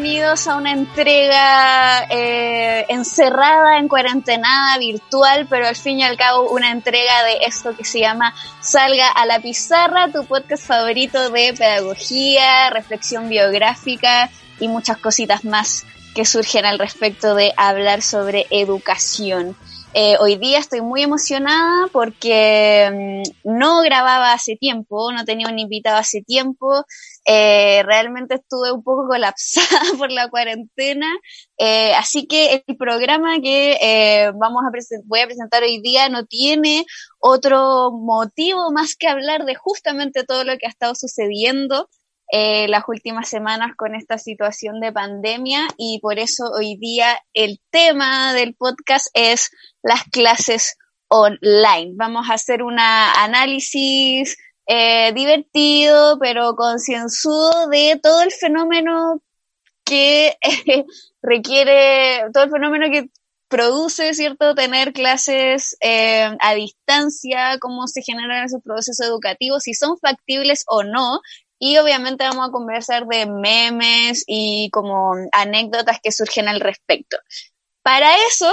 Bienvenidos a una entrega eh, encerrada, en cuarentenada, virtual, pero al fin y al cabo una entrega de esto que se llama Salga a la Pizarra, tu podcast favorito de pedagogía, reflexión biográfica y muchas cositas más que surgen al respecto de hablar sobre educación. Eh, hoy día estoy muy emocionada porque mm, no grababa hace tiempo, no tenía un invitado hace tiempo. Eh, realmente estuve un poco colapsada por la cuarentena, eh, así que el programa que vamos a voy a presentar hoy día no tiene otro motivo más que hablar de justamente todo lo que ha estado sucediendo eh, las últimas semanas con esta situación de pandemia y por eso hoy día el tema del podcast es las clases online. Vamos a hacer un análisis eh, divertido pero concienzudo de todo el fenómeno que requiere, todo el fenómeno que produce, ¿cierto?, tener clases eh, a distancia, cómo se generan esos procesos educativos, si son factibles o no, y obviamente vamos a conversar de memes y como anécdotas que surgen al respecto. Para eso,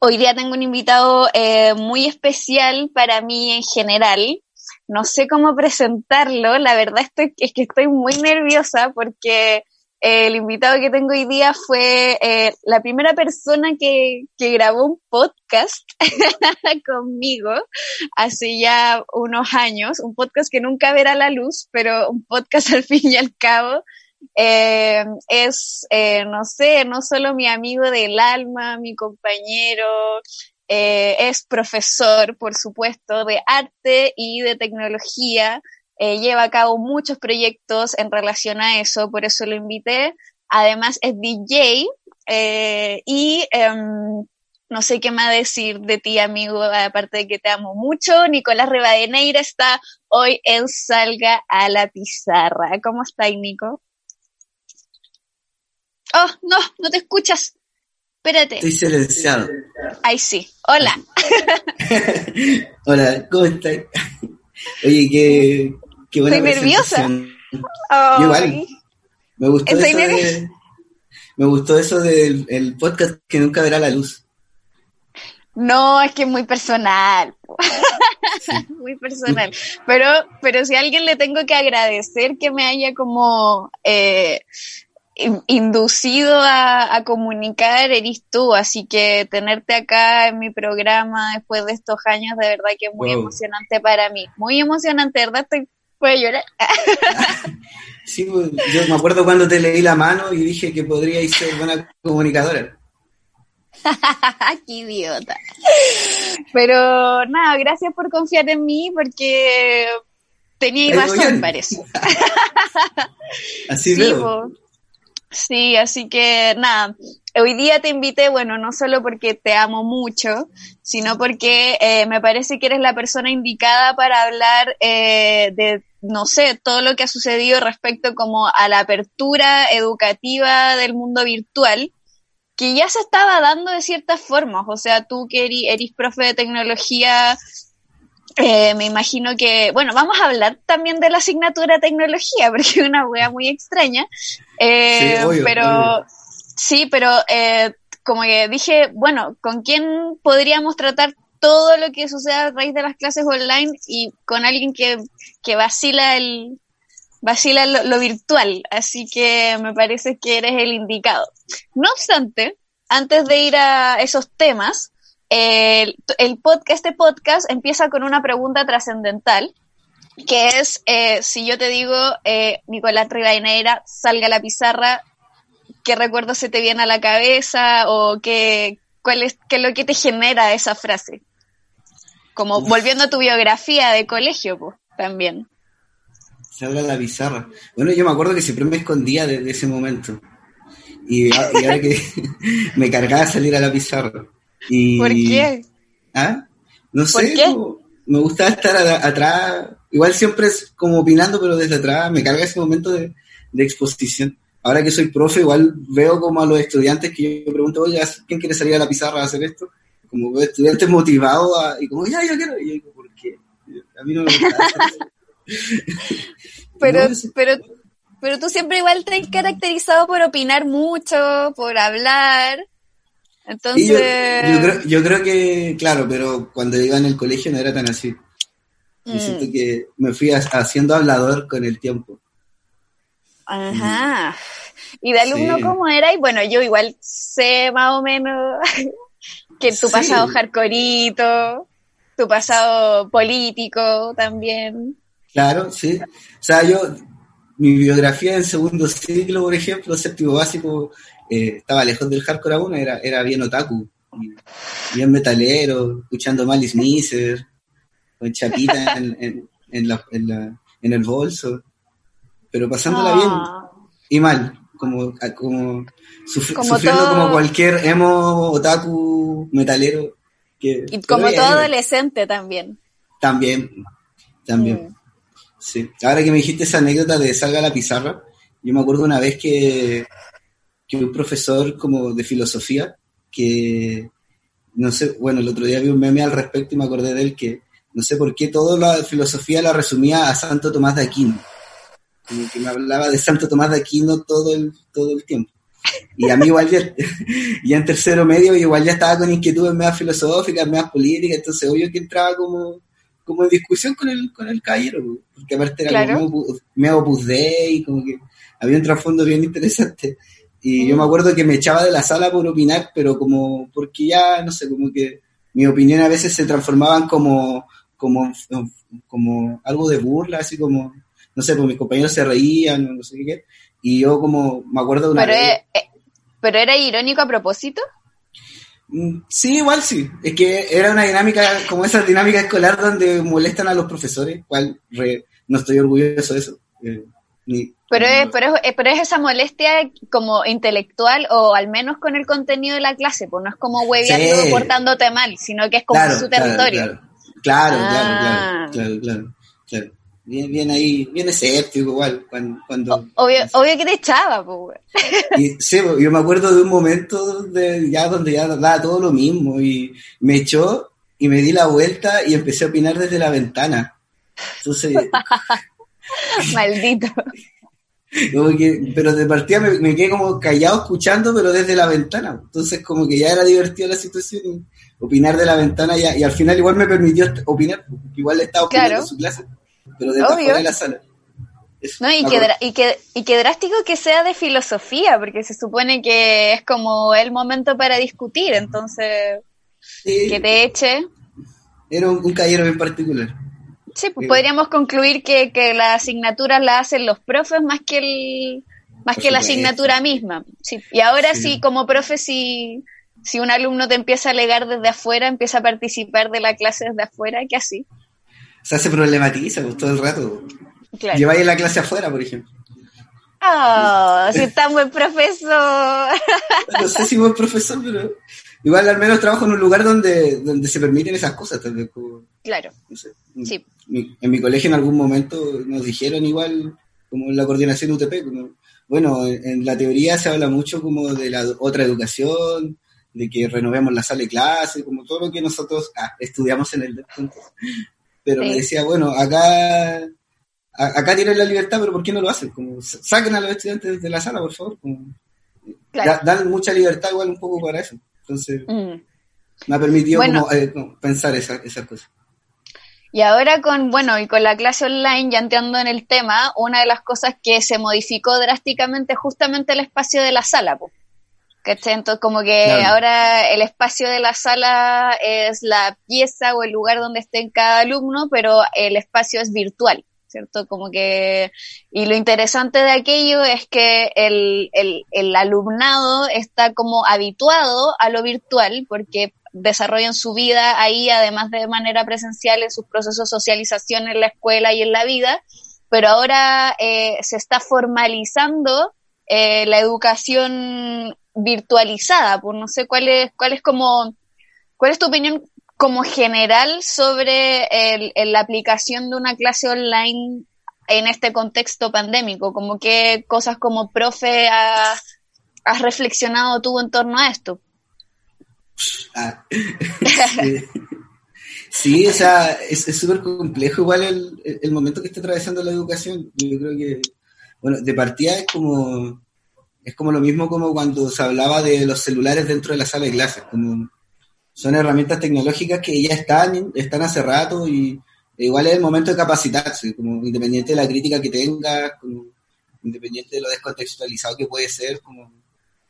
hoy día tengo un invitado eh, muy especial para mí en general. No sé cómo presentarlo, la verdad estoy, es que estoy muy nerviosa porque el invitado que tengo hoy día fue eh, la primera persona que, que grabó un podcast conmigo hace ya unos años, un podcast que nunca verá la luz, pero un podcast al fin y al cabo. Eh, es, eh, no sé, no solo mi amigo del alma, mi compañero, es profesor, por supuesto, de arte y de tecnología. Eh, lleva a cabo muchos proyectos en relación a eso, por eso lo invité. Además es DJ eh, y em, no sé qué más decir de ti, amigo, aparte de que te amo mucho. Nicolás Rivadeneira está hoy en Salga a la Pizarra. ¿Cómo estás, Nico? Oh, no, no te escuchas. Espérate. Estoy silenciado. Ay, sí. Hola. Hola, ¿cómo estás? Oye, qué, Estoy nerviosa. igual. Me gustó, eso de, me gustó eso del podcast que nunca verá la luz. No, es que es muy personal. muy personal. Pero, pero si a alguien le tengo que agradecer que me haya como eh, inducido a, comunicar, eres tú. Así que tenerte acá en mi programa después de estos años, de verdad que es muy emocionante para mí. Muy emocionante, ¿verdad? Estoy Puede llorar. sí, pues, yo me acuerdo cuando te leí la mano y dije que podría ser buena comunicadora. Qué idiota. Pero nada, gracias por confiar en mí porque tenía razón, parece. así sí, veo. Sí, así que nada, hoy día te invité, bueno, no solo porque te amo mucho, sino porque eh, me parece que eres la persona indicada para hablar eh, de no sé, todo lo que ha sucedido respecto como a la apertura educativa del mundo virtual, que ya se estaba dando de ciertas formas. O sea, tú que eres, profe de tecnología, eh, me imagino que, bueno, vamos a hablar también de la asignatura tecnología, porque es una wea muy extraña. Eh, pero, sí, pero eh, como que dije, bueno, ¿con quién podríamos tratar todo lo que sucede a raíz de las clases online y con alguien que, que vacila el vacila lo, virtual, así que me parece que eres el indicado. No obstante, antes de ir a esos temas, el, el podcast, este podcast empieza con una pregunta trascendental que es, eh, si yo te digo, eh, Nicolás Rivadeneira, salga a la pizarra, ¿qué recuerdo se te viene a la cabeza o qué, cuál es, qué es lo que te genera esa frase? Como volviendo a tu biografía de colegio, pues, también. Salga a la pizarra. Bueno, yo me acuerdo que siempre me escondía de, ese momento. Y, ahora que me cargaba salir a la pizarra. Y, ¿Por qué? ¿Ah? No sé, me gustaba estar atrás igual siempre es como opinando, pero desde atrás me carga ese momento de, exposición. Ahora que soy profe, igual veo como a los estudiantes que yo pregunto, oye, ¿quién quiere salir a la pizarra a hacer esto? Como veo estudiantes motivados y como, ya, yo quiero. Y yo digo, ¿por qué? A mí no me gusta. pero, pero, pero tú siempre igual te has caracterizado por opinar mucho, por hablar. Entonces. yo, creo, yo creo que, claro, pero cuando iba en el colegio no era tan así. Y siento mm. que me fui haciendo hablador con el tiempo. Ajá. ¿Y de alumno cómo era? Y bueno, yo igual sé más o menos que tu pasado hardcoreito, tu pasado político también. Claro, sí. O sea, yo, mi biografía en segundo ciclo, por ejemplo, séptimo básico, eh, estaba lejos del hardcore aún, era, era bien otaku, bien metalero, escuchando Malice Miser, con chapita en, en, la, en, el bolso, pero pasándola bien ah. y mal, como, como, sufriendo como cualquier emo, otaku, metalero. Que, y como todo adolescente también. También, también. Mm. Sí. Ahora que me dijiste esa anécdota de salga a la pizarra, yo me acuerdo una vez que, que un profesor como de filosofía, que no sé, bueno, el otro día vi un meme al respecto y me acordé de él que no sé por qué toda la filosofía la resumía a Santo Tomás de Aquino. Como que me hablaba de Santo Tomás de Aquino todo el, todo el tiempo. Y a mí igual ya, en tercero medio igual ya estaba con inquietudes más filosóficas, más políticas, entonces obvio que entraba como, como en discusión con el, con el caballero, porque aparte era claro. me opus y como que había un trasfondo bien interesante. Y yo me acuerdo que me echaba de la sala por opinar, pero como, porque ya, no sé, como que mi opinión a veces se transformaban como, como, como algo de burla, así como, no sé, pues mis compañeros se reían, no sé qué, y yo como me acuerdo de una pero, vez, eh, ¿Pero era irónico a propósito? Mm, sí, igual sí. Es que era una dinámica, como esa dinámica escolar donde molestan a los profesores, cual no estoy orgulloso de eso. Eh, pero, es, pero, es, pero es esa molestia como intelectual o al menos con el contenido de la clase, pues no es como hueveando sí. portándote mal, sino que es como su territorio. Claro, claro, claro, claro, claro, claro. Bien, bien ahí, bien escéptico igual, cuando... cuando obvio, obvio que te echaba, pues. sí, yo me acuerdo de un momento de, ya donde ya daba todo lo mismo y me echó y me di la vuelta y empecé a opinar desde la ventana. Entonces... Maldito. pero de partida me, quedé como callado escuchando, pero desde la ventana. Entonces como que ya era divertida la situación opinar de la ventana y, y, al final igual me permitió opinar, igual estaba opinando su clase, pero de de la sala. no, y que, y, que, y que drástico que sea de filosofía, porque se supone que es como el momento para discutir, entonces que te eche. Era un, un caballero en particular. Sí, pues podríamos concluir que, que las asignaturas las hacen los profes más que el más que la asignatura misma. Sí. Y ahora sí. como profe sí si un alumno te empieza a alegar desde afuera, empieza a participar de la clase desde afuera, ¿qué así? sea, se problematiza pues, todo el rato. Claro. Lleváis la clase afuera, por ejemplo. Oh, si tan buen profesor. No sé si buen profesor, pero igual al menos trabajo en un lugar donde, donde se permiten esas cosas. claro. sí. en mi colegio en algún momento nos dijeron igual, como en la coordinación UTP, como, bueno, en la teoría se habla mucho como de la otra educación, de que renovemos la sala de clase, como todo lo que nosotros ah, estudiamos en el Pero me decía, bueno, acá acá tienen la libertad, pero ¿por qué no lo hacen? Como, saquen a los estudiantes de la sala, por favor. dan mucha libertad igual un poco para eso. Entonces, mm. me ha permitido eh, pensar esas esa cosas. Y ahora con, bueno, y con la clase online, ya entrando en el tema, una de las cosas que se modificó drásticamente justamente el espacio de la sala, pues. Entonces, como que ahora el espacio de la sala es la pieza o el lugar donde esté cada alumno, pero el espacio es virtual. ¿Cierto? Como que, y lo interesante de aquello es que el, el, el alumnado está como habituado a lo virtual porque desarrollan su vida ahí, además de manera presencial, en sus procesos de socialización en la escuela y en la vida, pero ahora eh, se está formalizando eh, la educación virtualizada, pues no sé cuál es, cuál es como, cuál es tu opinión como general sobre el, la aplicación de una clase online en este contexto pandémico, como qué cosas como profe has, has reflexionado tú en torno a esto. Ah, sí. o sea, es súper complejo igual el, el, momento que está atravesando la educación. Yo creo que, bueno, de partida es como, es como lo mismo como cuando se hablaba de los celulares dentro de la sala de clases, como son herramientas tecnológicas que ya están, están hace rato y igual es el momento de capacitarse, como independiente de la crítica que tengas, como independiente de lo descontextualizado que puede ser, como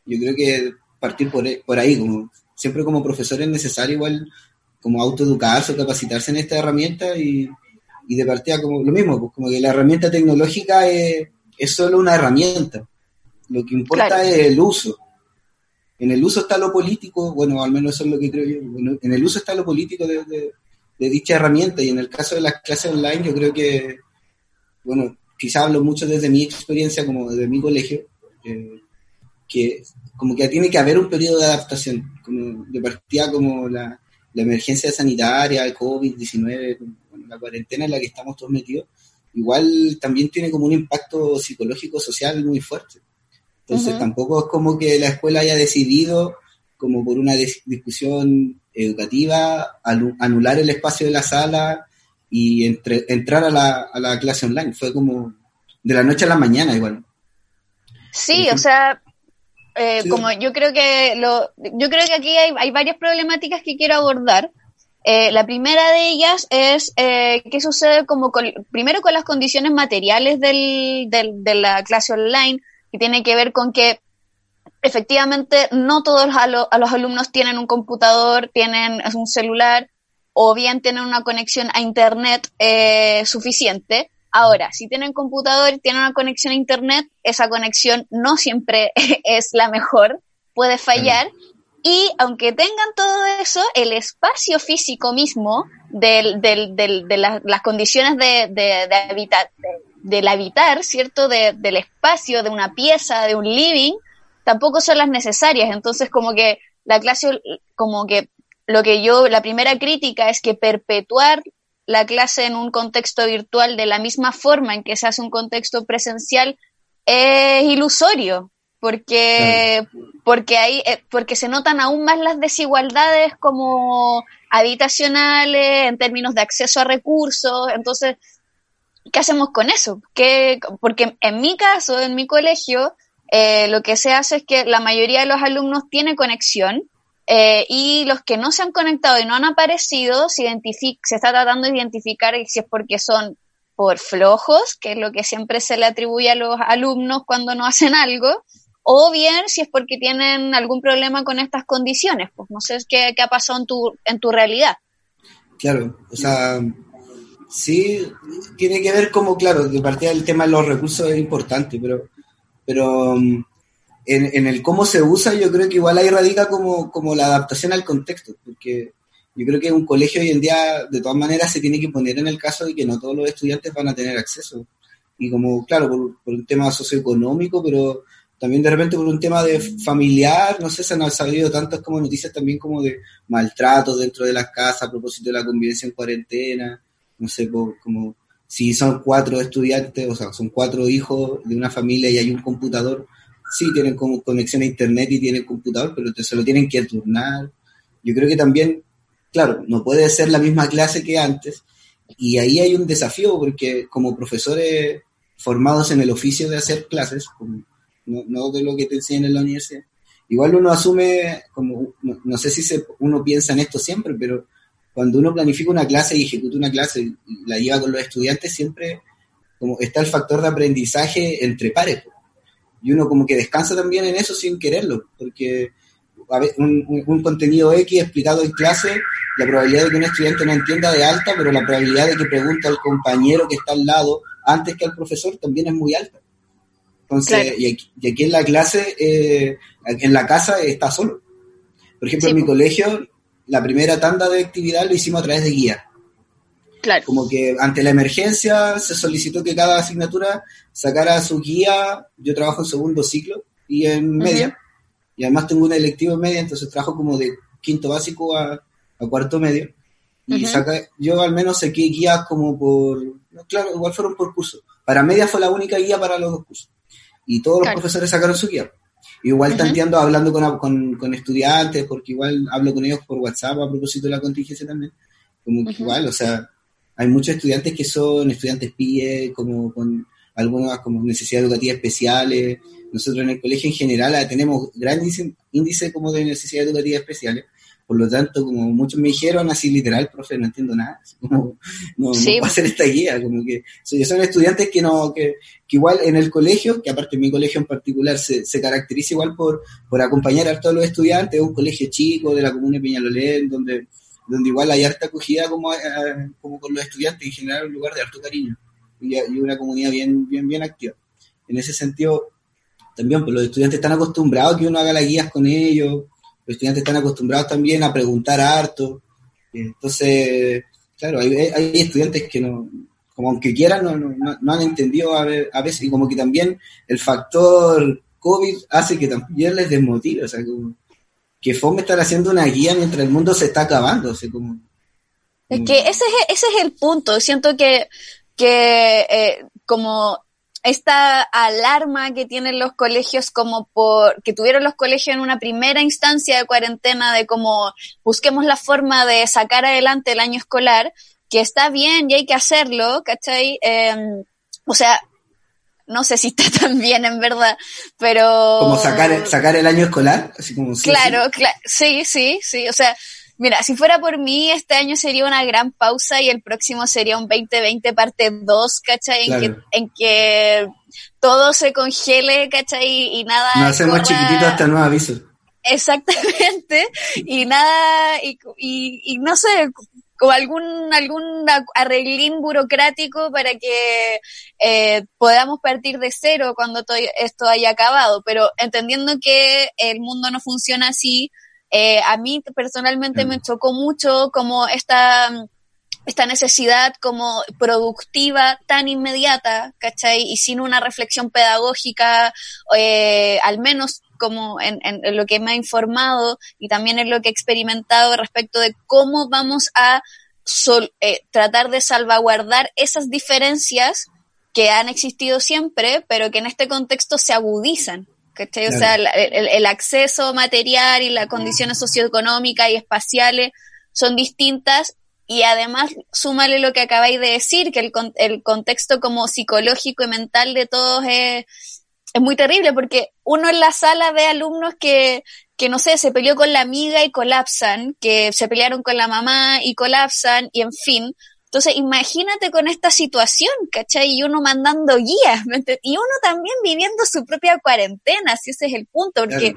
yo creo que partir por, por ahí, como siempre como profesor es necesario igual como autoeducarse o capacitarse en esta herramienta y, y de partida como lo mismo, pues como que la herramienta tecnológica es, es solo una herramienta. Lo que importa es el uso. En el uso está lo político, bueno, al menos eso es lo que creo yo. en el uso está lo político de, dicha herramienta y en el caso de las clases online yo creo que, bueno, quizá hablo mucho desde mi experiencia como desde mi colegio, eh, que como que tiene que haber un periodo de adaptación, como de partida como la, la emergencia sanitaria, el COVID-19, la cuarentena en la que estamos todos metidos, igual también tiene como un impacto psicológico social muy fuerte. Entonces tampoco es como que la escuela haya decidido, como por una discusión educativa, anular el espacio de la sala y entre, entrar a la, a la clase online. Fue como de la noche a la mañana igual. Sí, o sea, eh, como yo creo que lo, yo creo que aquí hay, hay varias problemáticas que quiero abordar. Eh, la primera de ellas es eh, qué sucede como primero con las condiciones materiales del, del, de la clase online, que tiene que ver con que efectivamente no todos a, a los alumnos tienen un computador, tienen un celular o bien tienen una conexión a internet eh, suficiente. Ahora, si tienen computador y tienen una conexión a Internet, esa conexión no siempre es la mejor, puede fallar. Y aunque tengan todo eso, el espacio físico mismo del, del, de las condiciones de, de, habitar, del habitar, ¿cierto? del espacio, de una pieza, de un living, tampoco son las necesarias. Entonces, como que la clase, como que lo que yo, la primera crítica es que perpetuar la clase en un contexto virtual de la misma forma en que se hace un contexto presencial es ilusorio, porque, porque, hay, eh, porque se notan aún más las desigualdades como habitacionales, en términos de acceso a recursos, entonces, ¿qué hacemos con eso? ¿Qué, porque en mi caso, en mi colegio, eh, lo que se hace es que la mayoría de los alumnos tiene conexión, eh, y los que no se han conectado y no han aparecido, se, está tratando de identificar si es porque son por flojos, que es lo que siempre se le atribuye a los alumnos cuando no hacen algo, o bien si es porque tienen algún problema con estas condiciones. Pues no sé qué, qué ha pasado en tu, en tu realidad. Claro, o sea, sí, tiene que ver como, claro, de partida del tema de los recursos es importante, pero, pero en, el cómo se usa, yo creo que igual ahí radica como, como la adaptación al contexto, porque yo creo que un colegio hoy en día, de todas maneras, se tiene que poner en el caso de que no todos los estudiantes van a tener acceso. Y como, claro, por, un tema socioeconómico, pero también de repente por un tema de familiar, no sé, se han salido tantas como noticias también como de maltratos dentro de las casas a propósito de la convivencia en cuarentena, no sé, como si son cuatro estudiantes, o sea, son cuatro hijos de una familia y hay un computador, sí tienen como conexión a internet y tienen computador, pero se lo tienen que turnar. Yo creo que también, claro, no puede ser la misma clase que antes, y ahí hay un desafío, porque como profesores formados en el oficio de hacer clases, no, de lo que te enseñan en la universidad, igual uno asume, como no, sé si uno piensa en esto siempre, pero cuando uno planifica una clase y ejecuta una clase y la lleva con los estudiantes, siempre como está el factor de aprendizaje entre pares y uno como que descansa también en eso sin quererlo, porque un, un, contenido X explicado en clase, la probabilidad de que un estudiante no entienda de alta, pero la probabilidad de que pregunte al compañero que está al lado antes que al profesor también es muy alta. Entonces, y, aquí, en la clase, eh, en la casa está solo. Por ejemplo, en mi colegio, la primera tanda de actividad lo hicimos a través de guía. Claro. Como que ante la emergencia se solicitó que cada asignatura sacara su guía. Yo trabajo en segundo ciclo y en media. Y además tengo un electivo en media, entonces trabajo como de quinto básico a, cuarto medio. Y yo al menos saqué guías como por, claro, igual fueron por curso. Para media fue la única guía para los dos cursos. Y todos los profesores sacaron su guía. Igual tanteando, hablando con, con, estudiantes, porque igual hablo con ellos por WhatsApp a propósito de la contingencia también. Como que igual, o sea, hay muchos estudiantes que son estudiantes PIE, como con algunas como necesidades educativas especiales. Nosotros en el colegio en general tenemos gran índice, como de necesidades educativas especiales. Por lo tanto, como muchos me dijeron así literal, profe, no entiendo nada, como, no, no hacer esta guía, como que son estudiantes que no, que, igual en el colegio, que aparte mi colegio en particular se, se caracteriza igual por, por acompañar a todos los estudiantes, es un colegio chico de la comuna de Peñalolén, donde, donde igual hay harta acogida como, como con los estudiantes, en general un lugar de harto cariño y, y una comunidad bien, bien, bien activa. En ese sentido, también pues los estudiantes están acostumbrados a que uno haga las guías con ellos, los estudiantes están acostumbrados también a preguntar harto. Entonces, claro, hay, estudiantes que no, como aunque quieran, no, han entendido a, veces, y como que también el factor COVID hace que también les desmotive, o sea, como que fome estar haciendo una guía mientras el mundo se está acabando, o como... Es que ese es, ese es el punto, siento que, que eh, como esta alarma que tienen los colegios como por que tuvieron los colegios en una primera instancia de cuarentena de como busquemos la forma de sacar adelante el año escolar, que está bien y hay que hacerlo, ¿cachai? Em, o sea, no sé si está tan bien en verdad, pero... Como sacar, sacar el año escolar, así como... claro, claro, sí, sí, sí, o sea, Mira, si fuera por mí, este año sería una gran pausa y el próximo sería un 2020 parte 2, ¿cachai? En, que, en que todo se congele, ¿cachai? Y nada. Nos hacemos chiquititos hasta nuevo aviso. Exactamente. Y nada, y, y, no sé, como algún, algún arreglín burocrático para que eh, podamos partir de cero cuando todo esto haya acabado. Pero entendiendo que el mundo no funciona así, eh, a mí personalmente me chocó mucho como esta, esta necesidad como productiva tan inmediata, ¿cachai? Y sin una reflexión pedagógica, eh, al menos como en, en, lo que me ha informado y también en lo que he experimentado respecto de cómo vamos a eh, tratar de salvaguardar esas diferencias que han existido siempre, pero que en este contexto se agudizan. O sea, el, acceso material y las condiciones socioeconómicas y espaciales son distintas y además súmale lo que acabáis de decir, que el, el contexto como psicológico y mental de todos es, es muy terrible porque uno en la sala ve alumnos que, que, no sé, se peleó con la amiga y colapsan, que se pelearon con la mamá y colapsan, y en fin, entonces, imagínate con esta situación, ¿cachai? Y uno mandando guías, y uno también viviendo su propia cuarentena, si ese es el punto, porque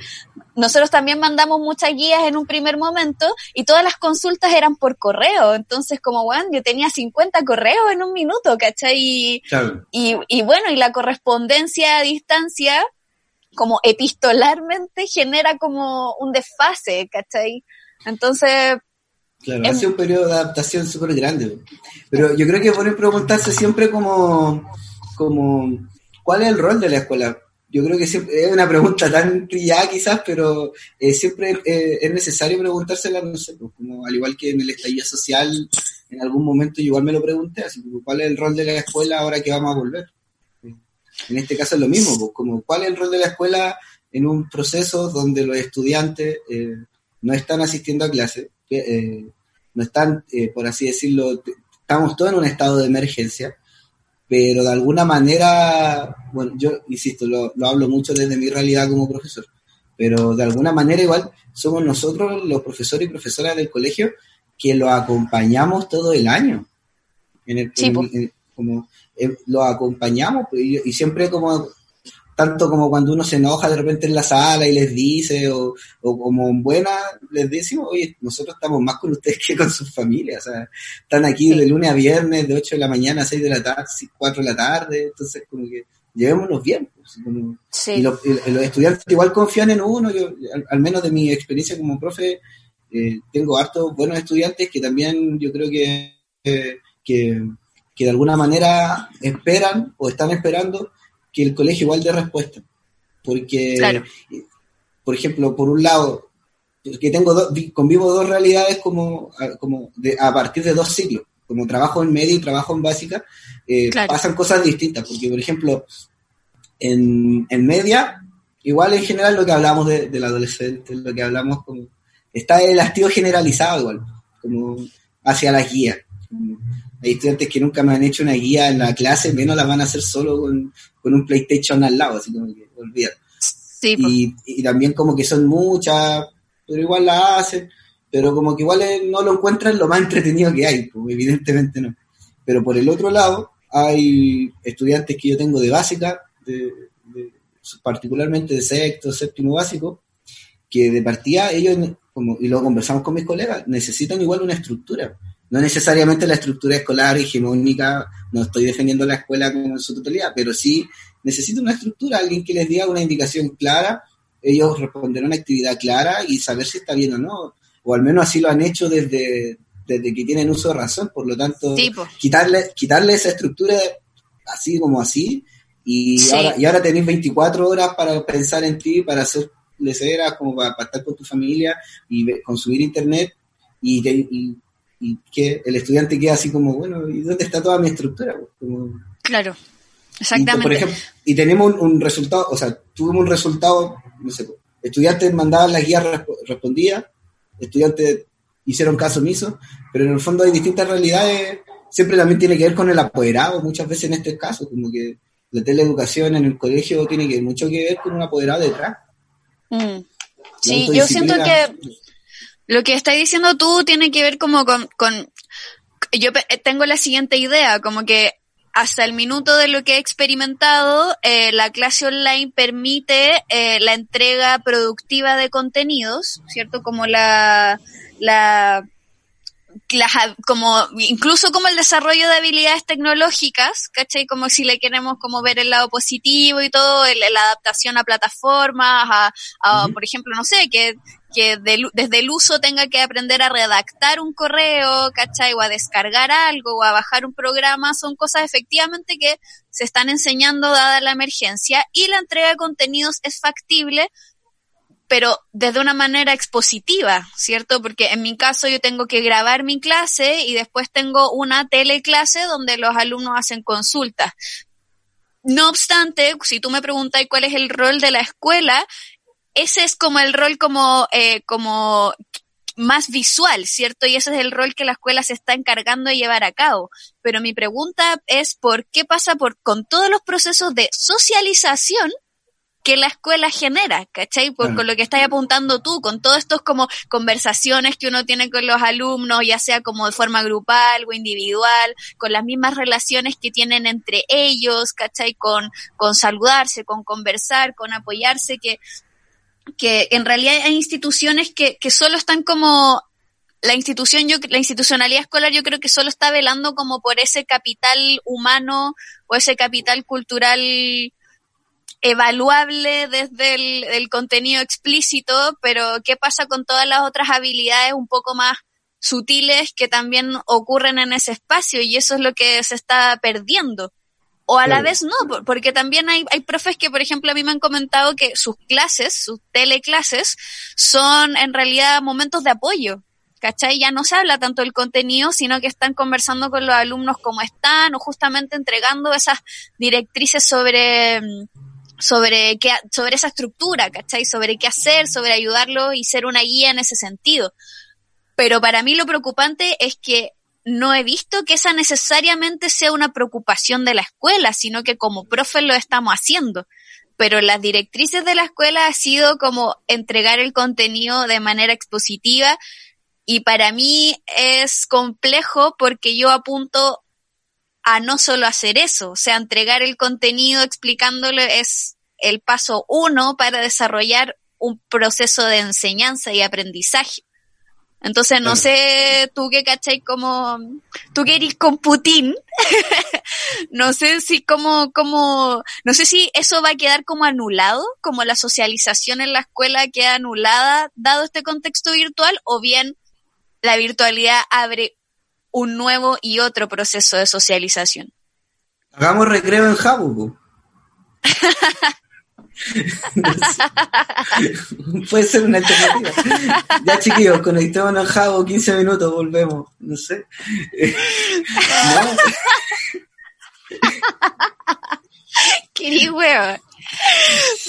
nosotros también mandamos muchas guías en un primer momento y todas las consultas eran por correo. Entonces, como, bueno, yo tenía 50 correos en un minuto, ¿cachai? Y, y, y bueno, y la correspondencia a distancia, como epistolarmente, genera como un desfase, ¿cachai? Entonces, Claro, ha sido un periodo de adaptación súper grande. Pero yo creo que es bueno preguntarse siempre como, como, ¿cuál es el rol de la escuela? Yo creo que siempre, es una pregunta tan trillada quizás, pero eh, siempre eh, es necesario preguntársela, no sé, pues, como al igual que en el estallido social, en algún momento igual me lo pregunté, así como, ¿cuál es el rol de la escuela ahora que vamos a volver? En este caso es lo mismo, pues, como, ¿cuál es el rol de la escuela en un proceso donde los estudiantes eh, no están asistiendo a clase? Eh, no están, eh, por así decirlo, estamos todos en un estado de emergencia, pero de alguna manera, bueno, yo insisto, lo, hablo mucho desde mi realidad como profesor, pero de alguna manera igual somos nosotros los profesores y profesoras del colegio que lo acompañamos todo el año. En el, como eh, lo acompañamos pues, y, siempre como tanto como cuando uno se enoja de repente en la sala y les dice, o, como en buena, les decimos, oye, nosotros estamos más con ustedes que con sus familias, o sea, están aquí de lunes a viernes, de 8 de la mañana a 6 de la tarde, 4 de la tarde, entonces como que llevémonos bien. Pues, y, los, estudiantes igual confían en uno, yo, al, menos de mi experiencia como profe, eh, tengo hartos buenos estudiantes que también yo creo que, que, que de alguna manera esperan o están esperando que el colegio igual dé respuesta. Porque, por ejemplo, por un lado, que tengo convivo dos realidades como, como a partir de dos ciclos, como trabajo en medio y trabajo en básica, eh, pasan cosas distintas, porque por ejemplo, en, en, media, igual en general lo que hablamos de, del adolescente, lo que hablamos como, está el hastío generalizado igual, como hacia la guía. Hay estudiantes que nunca me han hecho una guía en la clase, menos la van a hacer solo con, con un PlayStation al lado, así como que olvídate. Sí, y, y, también como que son muchas, pero igual la hacen, pero como que igual no lo encuentran lo más entretenido que hay, pues evidentemente no. Pero por el otro lado, hay estudiantes que yo tengo de básica, de, particularmente de sexto, séptimo básico, que de partida ellos, como, y lo conversamos con mis colegas, necesitan igual una estructura no necesariamente la estructura escolar hegemónica, no estoy defendiendo la escuela como en su totalidad, pero sí necesito una estructura, alguien que les diga una indicación clara, ellos responder una actividad clara y saber si está bien o no, o al menos así lo han hecho desde, desde que tienen uso de razón, por lo tanto, quitarle, quitarle esa estructura así como así, y, ahora, y ahora tenéis 24 horas para pensar en ti, para hacer leceras, como para, estar con tu familia y consumir internet, y, y y que el estudiante queda así como, bueno, ¿y dónde está toda mi estructura? claro, exactamente. Y, tenemos un, resultado, o sea, tuvimos un resultado, no sé, estudiantes mandaban las guías, respondía, estudiantes hicieron caso omiso, pero en el fondo hay distintas realidades, siempre también tiene que ver con el apoderado, muchas veces en este caso, como que la teleeducación en el colegio tiene que mucho que ver con un apoderado detrás. Mm. Sí, yo siento que lo que estás diciendo tú tiene que ver como con, con, yo tengo la siguiente idea, como que hasta el minuto de lo que he experimentado, eh, la clase online permite eh, la entrega productiva de contenidos, ¿cierto? Como la, la como incluso como el desarrollo de habilidades tecnológicas, ¿cachai? Como si le queremos como ver el lado positivo y todo, la adaptación a plataformas, a, por ejemplo, no sé, que, que desde el uso tenga que aprender a redactar un correo, ¿cachai? O a descargar algo o a bajar un programa, son cosas efectivamente que se están enseñando dada la emergencia y la entrega de contenidos es factible pero desde una manera expositiva, ¿cierto? Porque en mi caso yo tengo que grabar mi clase y después tengo una teleclase donde los alumnos hacen consultas. No obstante, si tú me preguntas cuál es el rol de la escuela, ese es como el rol como, eh, como más visual, ¿cierto? Y ese es el rol que la escuela se está encargando de llevar a cabo. Pero mi pregunta es, ¿por qué pasa por, con todos los procesos de socialización que la escuela genera, ¿cachai? Por, Con lo que estás apuntando tú, con todos estos como conversaciones que uno tiene con los alumnos, ya sea como de forma grupal o individual, con las mismas relaciones que tienen entre ellos, ¿cachai? Con, con saludarse, con conversar, con apoyarse, que, que en realidad hay instituciones que, que solo están como la institución, yo, la institucionalidad escolar yo creo que solo está velando como por ese capital humano o ese capital cultural evaluable desde el, contenido explícito, pero ¿qué pasa con todas las otras habilidades un poco más sutiles que también ocurren en ese espacio? Y eso es lo que se está perdiendo. O a la vez no, porque también hay, hay profes que, por ejemplo, a mí me han comentado que sus clases, sus teleclases, son en realidad momentos de apoyo. ¿Cachai? Ya no se habla tanto del contenido, sino que están conversando con los alumnos cómo están o justamente entregando esas directrices sobre mm, sobre, qué, sobre esa estructura, ¿cachai? Sobre qué hacer, sobre ayudarlo y ser una guía en ese sentido. Pero para mí lo preocupante es que no he visto que esa necesariamente sea una preocupación de la escuela, sino que como profe lo estamos haciendo. Pero las directrices de la escuela ha sido como entregar el contenido de manera expositiva y para mí es complejo porque yo apunto a no solo hacer eso, o sea, entregar el contenido explicándolo es, el paso uno para desarrollar un proceso de enseñanza y aprendizaje. Entonces, no sé, tú que cachai como, tú que eres con Putin, no sé si como, como, no sé si eso va a quedar como anulado, como la socialización en la escuela queda anulada dado este contexto virtual, o bien la virtualidad abre un nuevo y otro proceso de socialización. Hagamos recreo en Jabu. Puede ser una alternativa. Ya chiquillos, conectémonos en Jabo, 15 minutos, volvemos. No sé. Qué weón.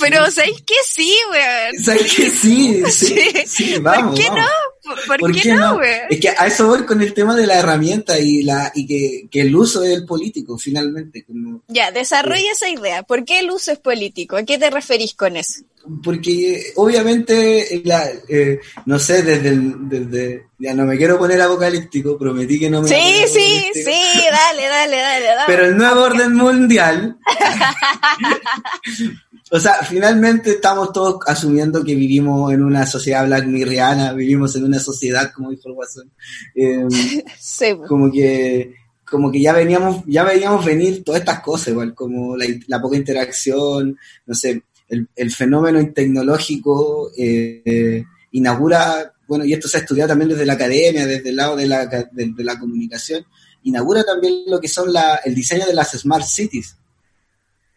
Pero ¿sabéis que sí, weón? ¿Sabéis que sí? Sí, sí, vamos. ¿Por qué no? ¿Por, qué, no, güey? Es que a eso voy con el tema de la herramienta y la y que, que el uso es el político, finalmente. Como, ya, desarrolla esa idea. ¿Por qué el uso es político? ¿A qué te referís con eso? Porque obviamente, la, eh, no sé, desde, el, desde, ya no me quiero poner apocalíptico, prometí que no me... Sí, sí, sí, dale, dale, dale, dale. Pero el nuevo orden mundial O sea, finalmente estamos todos asumiendo que vivimos en una sociedad black mirriana, vivimos en una sociedad, como dijo el Watson, em, sí. como que como que ya veníamos, ya veníamos venir todas estas cosas, igual, como la, poca interacción, no sé, el, fenómeno tecnológico eh, inaugura, bueno, y esto se ha estudiado también desde la academia, desde el lado de la, de, la comunicación, inaugura también lo que son la, el diseño de las smart cities,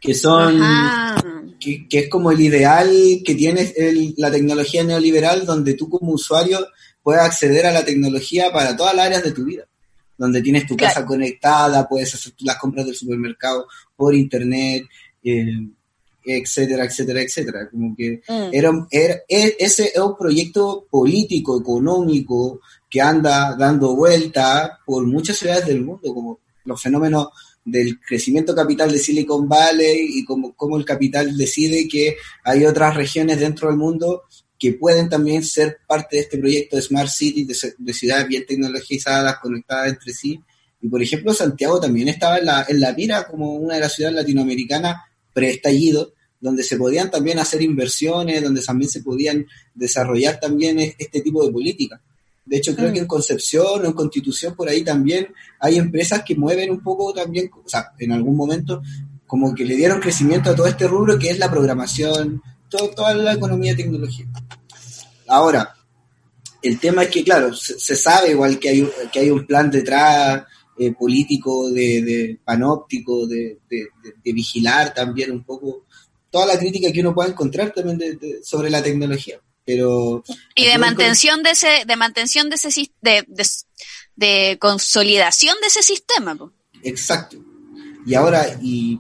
que son que, es como el ideal que tiene la tecnología neoliberal, donde tú como usuario puedes acceder a la tecnología para todas las áreas de tu vida, donde tienes tu casa conectada, puedes hacer las compras del supermercado por internet, eh, etcétera, etcétera, etcétera. Como que mm. era, era, e, ese es un proyecto político, económico, que anda dando vuelta por muchas ciudades del mundo, como los fenómenos del crecimiento capital de Silicon Valley y cómo, el capital decide que hay otras regiones dentro del mundo que pueden también ser parte de este proyecto de Smart City, de, ciudades bien tecnologizadas, conectadas entre sí. Y por ejemplo, Santiago también estaba en la, en la mira como una de las ciudades latinoamericanas preestallido, donde se podían también hacer inversiones, donde también se podían desarrollar también este tipo de políticas. De hecho, creo que en mm. Concepción o en Constitución por ahí también hay empresas que mueven un poco también, o sea, en algún momento, como que le dieron crecimiento a todo este rubro que es la programación, todo, toda la economía y tecnología. Ahora, el tema es que, claro, se, sabe igual que hay, que hay un plan detrás eh, político, de, panóptico, de, vigilar también un poco toda la crítica que uno pueda encontrar también sobre la tecnología. Pero y de mantención de ese de mantención de ese de, de, consolidación de ese sistema. Exacto. Y ahora y,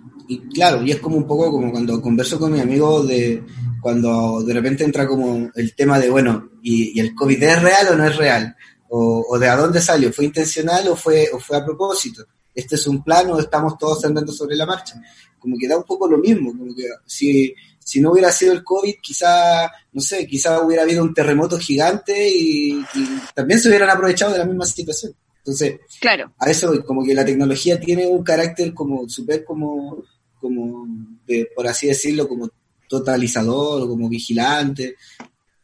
claro, y es como un poco como cuando converso con mi amigo de cuando de repente entra como el tema de, bueno, ¿y, el COVID es real o no es real? O, o, de a dónde salió, ¿fue intencional o fue, o fue a propósito? ¿Este es un plan o estamos todos andando sobre la marcha? Como que da un poco lo mismo, como que si, si no hubiera sido el COVID, quizá, no sé, quizá hubiera habido un terremoto gigante y, también se hubieran aprovechado de la misma situación. Entonces, claro. a eso como que la tecnología tiene un carácter como súper como, como por así decirlo, como totalizador o como vigilante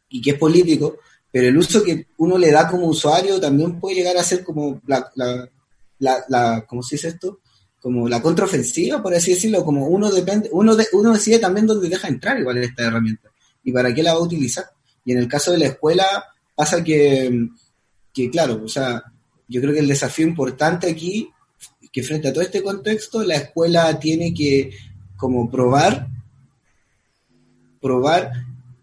y que es político, pero el uso que uno le da como usuario también puede llegar a ser como la, la, la, la ¿cómo se dice esto? Como la contraofensiva, por así decirlo, como uno depende, uno de, uno decide también dónde deja entrar igual esta herramienta y para qué la va a utilizar. Y en el caso de la escuela pasa que, que claro, o sea, yo creo que el desafío importante aquí que frente a todo este contexto la escuela tiene que como probar probar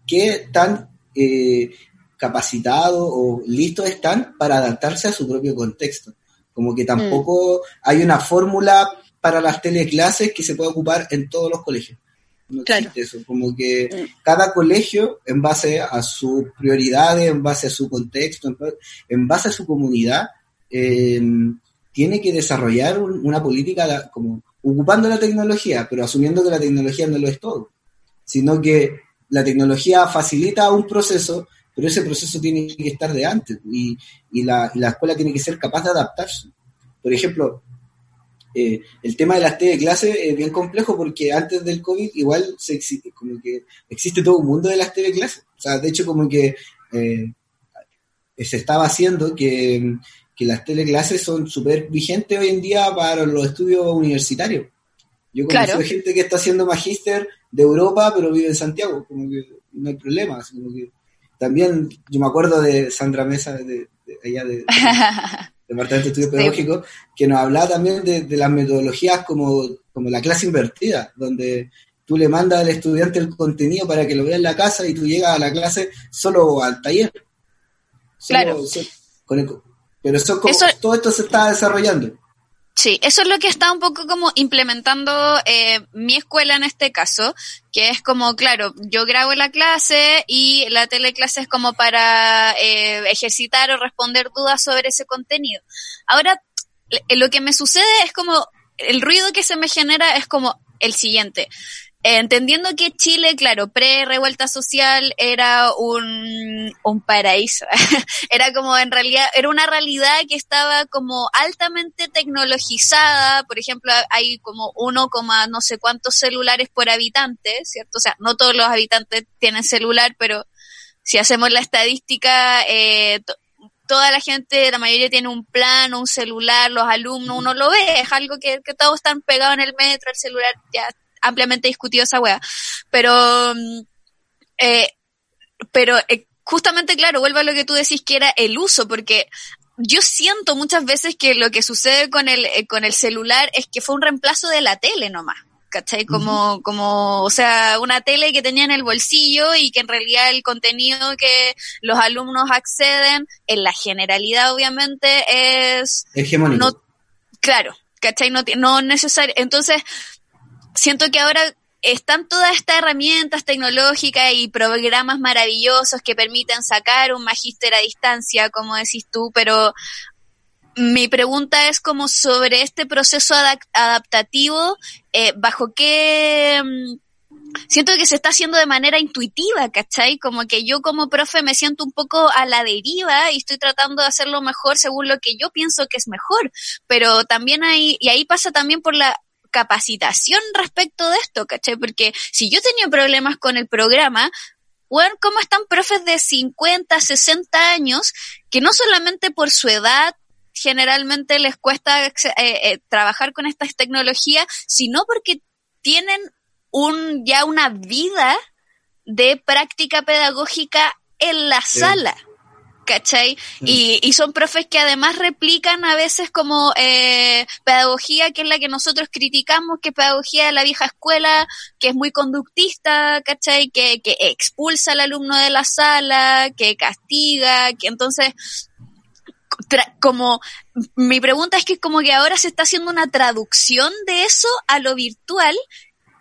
qué tan eh, capacitado o listos están para adaptarse a su propio contexto. Como que tampoco hay una fórmula para las teleclases que se pueda ocupar en todos los colegios. No existe eso. Como que mm. cada colegio, en base a sus prioridades, en base a su contexto, en base a su comunidad, em, tiene que desarrollar una política como ocupando la tecnología, pero asumiendo que la tecnología no lo es todo, sino que la tecnología facilita un proceso, pero ese proceso tiene que estar de antes y, la, escuela tiene que ser capaz de adaptarse. Por ejemplo, eh, el tema de las TV clases es bien complejo porque antes del COVID igual se existe, como que existe todo un mundo de las TV clases. O sea, de hecho como que eh, se estaba haciendo que, que las teleclases son súper vigentes hoy en día para los estudios universitarios. Yo conozco gente que está haciendo magíster de Europa, pero vive en Santiago, como que no hay problema. Como que también yo me acuerdo de Sandra Mesa, de, ella de, Departamento de Estudios Pedagógicos, que nos hablaba también de, las metodologías como, como la clase invertida, donde tú le mandas al estudiante el contenido para que lo vea en la casa y tú llegas a la clase solo al taller. claro. pero eso, todo esto se está desarrollando. Sí, eso es lo que está un poco como implementando eh, mi escuela en este caso, que es como, claro, yo grabo la clase y la teleclase es como para eh, ejercitar o responder dudas sobre ese contenido. Ahora, lo que me sucede es como, el ruido que se me genera es como el siguiente entendiendo que Chile, claro, pre-revuelta social era un, paraíso. era como en realidad, era una realidad que estaba como altamente tecnologizada. Por ejemplo, hay como uno no sé cuántos celulares por habitante, ¿cierto? O sea, no todos los habitantes tienen celular, pero si hacemos la estadística, eh, toda la gente, la mayoría tiene un plan, un celular, los alumnos, uno lo ve, es algo que, que todos están pegados en el metro, el celular ya ampliamente discutido esa wea. Pero, mm, eh, pero eh, justamente, claro, vuelvo a lo que tú decís que era el uso, porque yo siento muchas veces que lo que sucede con el, eh, con el celular es que fue un reemplazo de la tele nomás. ¿Cachai? Como, como, o sea, una tele que tenía en el bolsillo y que en realidad el contenido que los alumnos acceden, en la generalidad obviamente, es... Hegemónico. No, claro, ¿cachai? No, no necesario. Entonces, siento que ahora están todas estas herramientas tecnológicas y programas maravillosos que permiten sacar un magíster a distancia, como decís tú, pero mi pregunta es como sobre este proceso adaptativo, eh, bajo qué... Mm, siento que se está haciendo de manera intuitiva, ¿cachai? Como que yo como profe me siento un poco a la deriva y estoy tratando de hacerlo mejor según lo que yo pienso que es mejor, pero también hay, y ahí pasa también por la capacitación respecto de esto, ¿cachai? Porque si yo tenía problemas con el programa, bueno, ¿cómo están profes de 50, 60 años que no solamente por su edad generalmente les cuesta eh, eh, trabajar con estas tecnologías, sino porque tienen un ya una vida de práctica pedagógica en la sala. ¿Cachai? Mm. Y, y, son profes que además replican a veces como eh, pedagogía que es la que nosotros criticamos, que es pedagogía de la vieja escuela, que es muy conductista, ¿cachai? Que, que expulsa al alumno de la sala, que castiga, que entonces como mi pregunta es que como que ahora se está haciendo una traducción de eso a lo virtual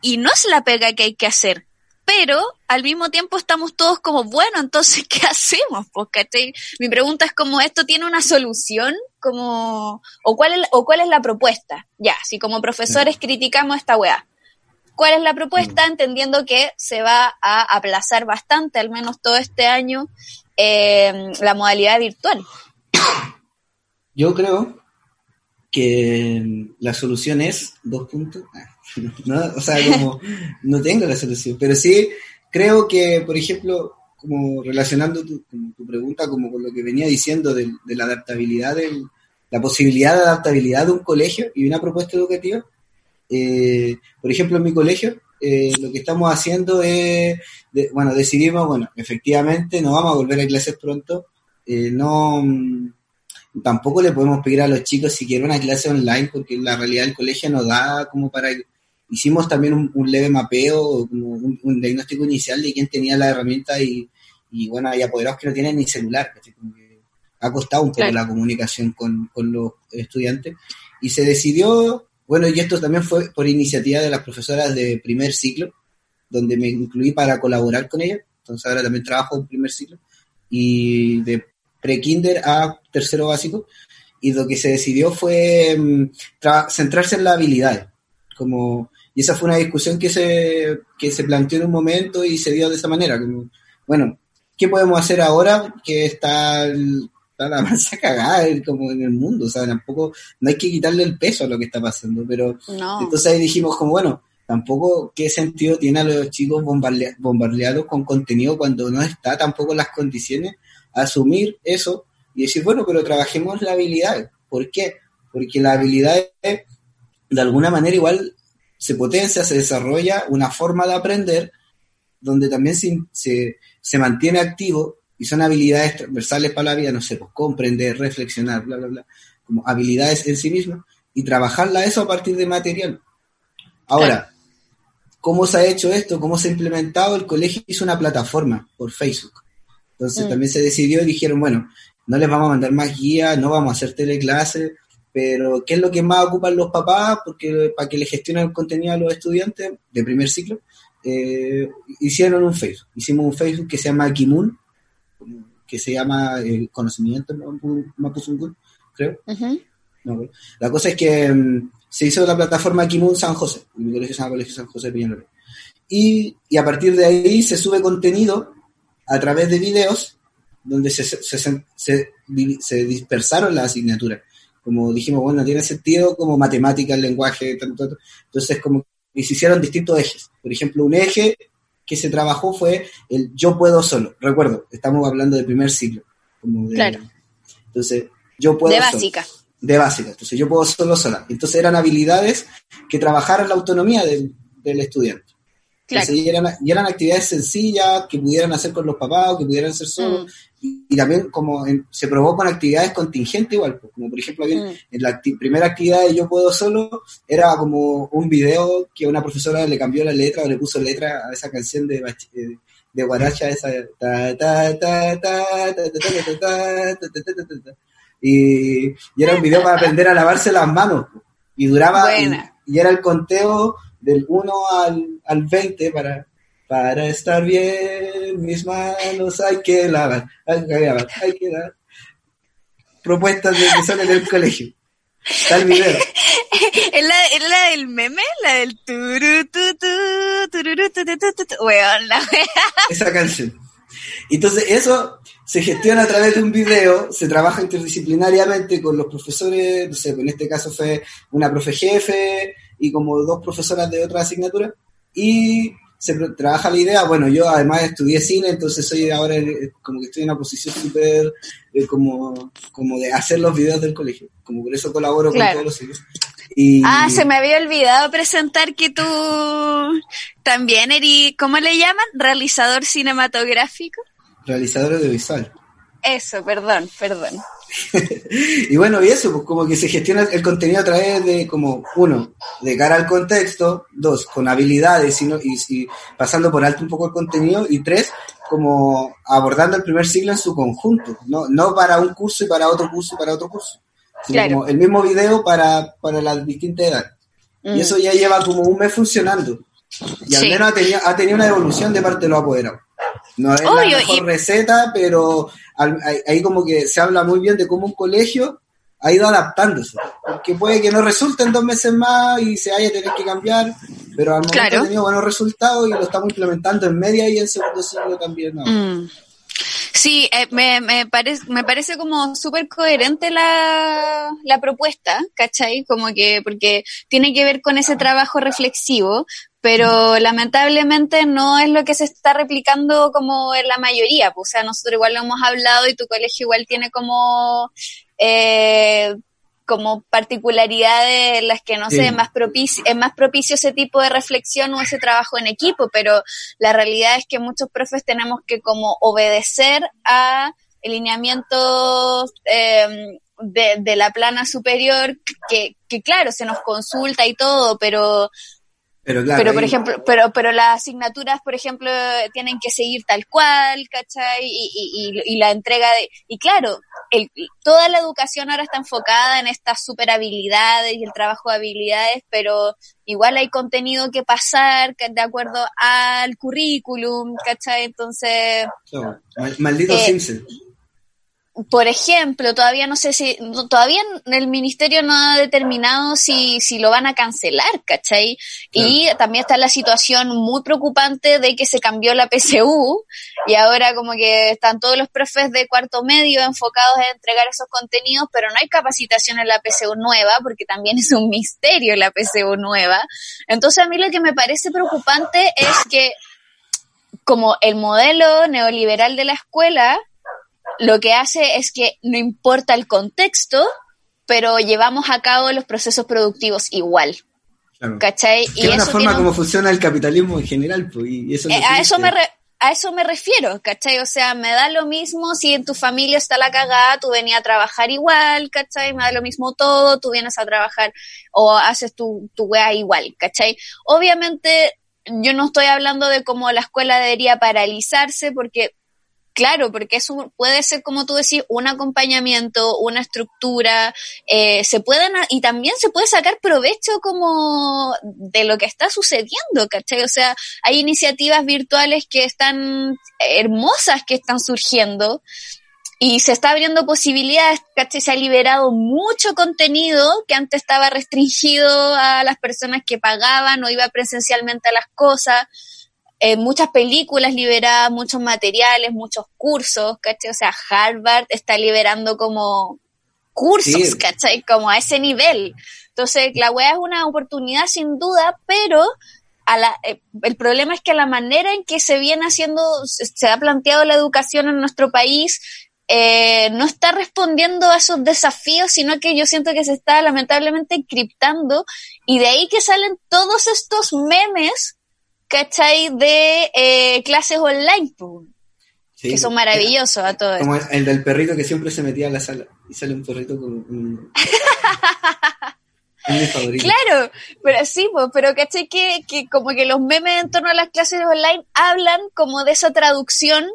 y no es la pega que hay que hacer pero al mismo tiempo estamos todos como, bueno, entonces, ¿qué hacemos? Porque mi pregunta es como, ¿esto tiene una solución? Como, o, cuál es, ¿O cuál es la propuesta? Ya, si como profesores criticamos esta weá, ¿cuál es la propuesta? Mm. Entendiendo que se va a aplazar bastante, al menos todo este año, eh, la modalidad virtual. Yo creo que la solución es dos puntos. Ah, ¿no? O sea, como no tengo la solución, pero sí creo que, por ejemplo, como relacionando tu, tu pregunta como con lo que venía diciendo de, la adaptabilidad, de la posibilidad de adaptabilidad de un colegio y una propuesta educativa, eh, por ejemplo, en mi colegio, eh, lo que estamos haciendo es, bueno, decidimos, bueno, efectivamente no vamos a volver a clases pronto, eh, no tampoco le podemos pedir a los chicos si quieren una clase online porque la realidad del colegio no da como para hicimos también un, leve mapeo, como un, diagnóstico inicial de quién tenía la herramienta y, bueno, hay apoderados que no tienen ni celular, que ha costado un poco la comunicación con, los estudiantes. Y se decidió, bueno, y esto también fue por iniciativa de las profesoras de primer ciclo, donde me incluí para colaborar con ellas, entonces ahora también trabajo en primer ciclo, y de pre-kinder a tercero básico, y lo que se decidió fue mm, centrarse en las habilidades, como y esa fue una discusión que se, que se planteó en un momento y se dio de esa manera. Como, bueno, ¿qué podemos hacer ahora que está está la masa cagada como en el mundo, o sea, tampoco, no hay que quitarle el peso a lo que está pasando, pero entonces ahí dijimos como, bueno, tampoco qué sentido tiene a los chicos bombardeados con contenido cuando no está tampoco las condiciones, asumir eso y decir, bueno, pero trabajemos la habilidad. ¿Por qué? Porque la habilidad de alguna manera igual se potencia, se desarrolla una forma de aprender donde también se, se, mantiene activo y son habilidades transversales para la vida, no sé, pues comprender, reflexionar, bla, bla, bla, como habilidades en sí mismas y trabajarla eso a partir de material. Ahora, ¿cómo se ha hecho esto? ¿Cómo se ha implementado? El colegio hizo una plataforma por Facebook. Entonces mm. también se decidió y dijeron, bueno, no les vamos a mandar más guías, no vamos a hacer teleclases, pero ¿qué es lo que más ocupan los papás? Porque para que le gestionen el contenido a los estudiantes de primer ciclo, eh, hicieron un Facebook. Hicimos un Facebook que se llama Kimun, que se llama eh, Conocimiento Mapuzungún, creo. la cosa es que mm, se hizo la plataforma Kimun San José, mi colegio se llama Colegio San José Peñalolén. Y, y a partir de ahí se sube contenido a través de videos donde se, se, se, se dispersaron las asignaturas. Como dijimos, bueno, tiene sentido como matemáticas, lenguaje, tanto, entonces como y se hicieron distintos ejes. Por ejemplo, un eje que se trabajó fue el yo puedo solo. Recuerdo, estamos hablando del primer ciclo. claro. Entonces, yo puedo De básica. De básica. Entonces, yo puedo solo sola. Entonces, eran habilidades que trabajaran la autonomía del, del estudiante. y, eran, y, eran, actividades sencillas que pudieran hacer con los papás o que pudieran hacer solos. Mm y, también como se probó con actividades contingentes igual, pues, como por ejemplo mm. en la primera actividad de Yo Puedo Solo era como un video que una profesora le cambió la letra o le puso letra a esa canción de, de Guaracha, esa y, era un video para aprender a lavarse las manos y duraba y, y, era el conteo del 1 al, al 20 para para estar bien, mis manos hay que lavar, hay que lavar, hay que lavar. Propuestas de que son en el colegio. Está video. ¿Es la, ¿Es la del meme? La del turu, tu, tu, Weón, la Esa canción. Entonces, eso se gestiona a través de un video, se trabaja interdisciplinariamente con los profesores, no sé, en este caso fue una profe jefe y como dos profesoras de otra asignatura, y se trabaja la idea. Bueno, yo además estudié cine, entonces soy ahora como que estoy en una posición súper eh, como, como de hacer los videos del colegio. Como por eso colaboro con todos los hijos. Y... Ah, se me había olvidado presentar que tú también eres, ¿cómo le llaman? Realizador cinematográfico. Realizador audiovisual. Eso, perdón, perdón. y bueno, y eso, pues como que se gestiona el contenido a través de, como, uno, de cara al contexto, dos, con habilidades y, y, pasando por alto un poco el contenido, y tres, como abordando el primer siglo en su conjunto, no, no para un curso y para otro curso y para otro curso, sino como el mismo video para, para las distintas edades. Y mm. eso ya lleva como un mes funcionando. Y al menos ha tenido, ha tenido una evolución de parte de los apoderados. No es la mejor receta, pero ahí como que se habla muy bien de cómo un colegio ha ido adaptándose. Porque puede que no resulte en dos meses más y se haya tener que cambiar, pero al momento ha tenido buenos resultados y lo estamos implementando en media y en segundo siglo también. Mm. Sí, eh, me, me, parece, me parece como súper coherente la, la propuesta, ¿cachai? Como que, porque tiene que ver con ese trabajo reflexivo, pero lamentablemente no es lo que se está replicando como en la mayoría. Pues, o sea, nosotros igual lo hemos hablado y tu colegio igual tiene como, eh, como particularidades en las que, no sé, es más, propicio, es más propicio ese tipo de reflexión o ese trabajo en equipo, pero la realidad es que muchos profes tenemos que como obedecer a lineamientos eh, de, de, la plana superior, que, que claro, se nos consulta y todo, pero pero, claro, por ejemplo, pero, pero las asignaturas, por ejemplo, tienen que seguir tal cual, ¿cachai? Y, y, y la entrega de, y claro, el, toda la educación ahora está enfocada en estas super habilidades y el trabajo de habilidades, pero igual hay contenido que pasar de acuerdo al currículum, ¿cachai? Entonces... maldito eh, Simpson. Por ejemplo, todavía no sé si, todavía el ministerio no ha determinado si, si lo van a cancelar, ¿cachai? Y también está la situación muy preocupante de que se cambió la PSU y ahora como que están todos los profes de cuarto medio enfocados en entregar esos contenidos, pero no hay capacitación en la PSU nueva porque también es un misterio la PSU nueva. Entonces a mí lo que me parece preocupante es que como el modelo neoliberal de la escuela lo que hace es que no importa el contexto, pero llevamos a cabo los procesos productivos igual. ¿Cachai? y es una forma como funciona el capitalismo en general. Pues, y eso eh, a, eso me a eso me refiero, ¿cachai? O sea, me da lo mismo si en tu familia está la cagada, tú venías a trabajar igual, ¿cachai? Me da lo mismo todo, tú vienes a trabajar o haces tu, tu wea igual, ¿cachai? Obviamente, yo no estoy hablando de cómo la escuela debería paralizarse, porque Claro, porque eso puede ser, como tú decís, un acompañamiento, una estructura, eh, se pueden, y también se puede sacar provecho como de lo que está sucediendo, ¿cachai? O sea, hay iniciativas virtuales que están hermosas que están surgiendo y se está abriendo posibilidades, ¿cachai? Se ha liberado mucho contenido que antes estaba restringido a las personas que pagaban o iba presencialmente a las cosas. Eh, muchas películas liberadas, muchos materiales, muchos cursos, ¿cachai? O sea, Harvard está liberando como cursos, ¿cachai? Como a ese nivel. Entonces, la web es una oportunidad sin duda, pero a la, eh, el problema es que la manera en que se viene haciendo, se ha planteado la educación en nuestro país, eh, no está respondiendo a esos desafíos, sino que yo siento que se está lamentablemente encriptando y de ahí que salen todos estos memes ¿cachai? De eh, clases online, que son maravillosos a todos. Como el del perrito que siempre se metía a la sala y sale un perrito con un... Claro, pero sí, pues, pero ¿cachai? Que, que como que los memes en torno a las clases online hablan como de esa traducción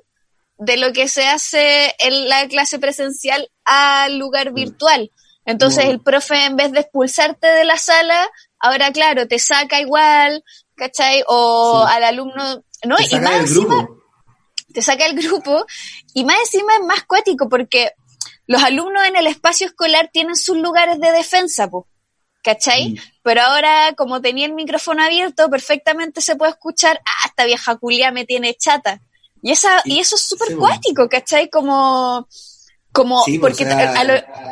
de lo que se hace en la clase presencial al lugar mm. virtual. Entonces el profe en vez de expulsarte de la sala, ahora claro, te saca igual, ¿cachai? O al alumno, ¿no? Te saca y más encima, te saca el grupo y más encima es más cuático porque los alumnos en el espacio escolar tienen sus lugares de defensa, pues. ¿cachai? Mm. Pero ahora, como tenía el micrófono abierto, perfectamente se puede escuchar, ah, esta vieja culia me tiene chata. Y, esa, y, eso es súper cuático, ¿cachai? Como, como, porque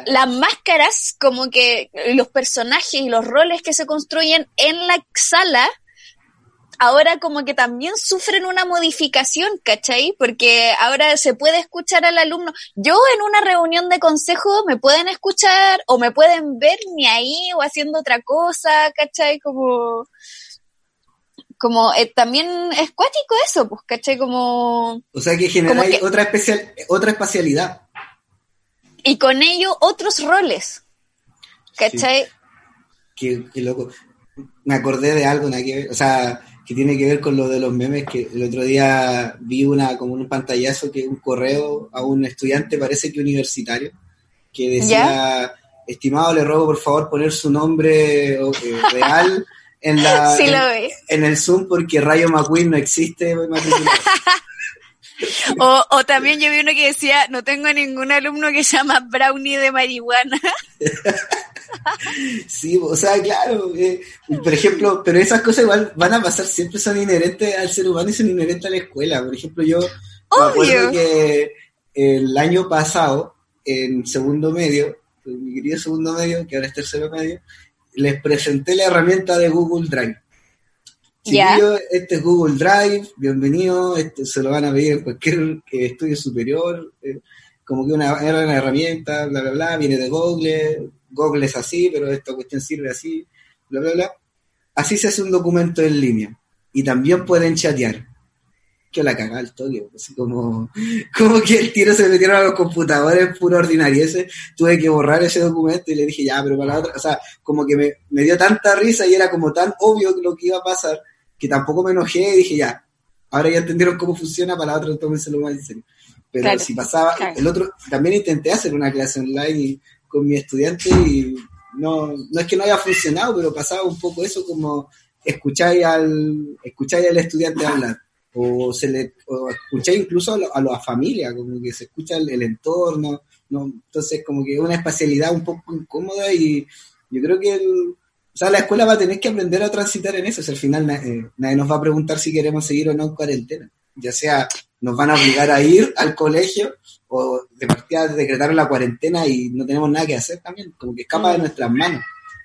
las máscaras, como que los personajes y los roles que se construyen en la sala, ahora como que también sufren una modificación, ¿cachai? Porque ahora se puede escuchar al alumno. Yo en una reunión de consejo me pueden escuchar o me pueden ver ni ahí o haciendo otra cosa, ¿cachai? Como como eh, también es cuático eso, pues, ¿cachai? Como... O sea que genera otra, especial, otra espacialidad. Y con ello otros roles, ¿cachai? Qué, loco. Me acordé de algo, o sea, que tiene que ver con lo de los memes, que el otro día vi una como un pantallazo que un correo a un estudiante, parece que universitario, que decía, estimado, le robo por favor poner su nombre eh, real en la en, el Zoom porque Rayo McQueen no existe. o, o también yo vi uno que decía, no tengo ningún alumno que se llama Brownie de marihuana. Sí, o sea, claro, eh, por ejemplo, pero esas cosas igual van a pasar, siempre son inherentes al ser humano y son inherentes a la escuela. Por ejemplo, yo me acuerdo que el año pasado, en segundo medio, mi querido segundo medio, que ahora es tercero medio, les presenté la herramienta de Google Drive. Este es Google Drive, bienvenido, este se lo van a pedir en cualquier estudio superior, eh, como que una, era una herramienta, bla, bla, bla, viene de Google, Google es así, pero esta cuestión sirve así, bla, bla, bla. Así se hace un documento en línea. Y también pueden chatear. Que la cagada el toque, así como, como que el tiro se metieron a los computadores puro ordinario. Ese, tuve que borrar ese documento y le dije, ya, pero para la otra, o sea, como que me, me dio tanta risa y era como tan obvio lo que iba a pasar, que tampoco me enojé y dije, ya, ahora ya entendieron cómo funciona, para la otra tómenselo más en serio. Pero si pasaba, el otro, también intenté hacer una clase online y con mi estudiante y no, no es que no haya funcionado, pero pasaba un poco eso como escucháis al, escucháis al estudiante hablar o se le o escucháis incluso a, la familia, como que se escucha el, entorno, ¿no? Entonces, como que es una espacialidad un poco incómoda y yo creo que o sea, la escuela va a tener que aprender a transitar en eso. Al final eh, nadie nos va a preguntar si queremos seguir o no en cuarentena. Ya sea nos van a obligar a ir al colegio o de partida decretar la cuarentena y no tenemos nada que hacer también, como que escapa de mm. nuestras manos.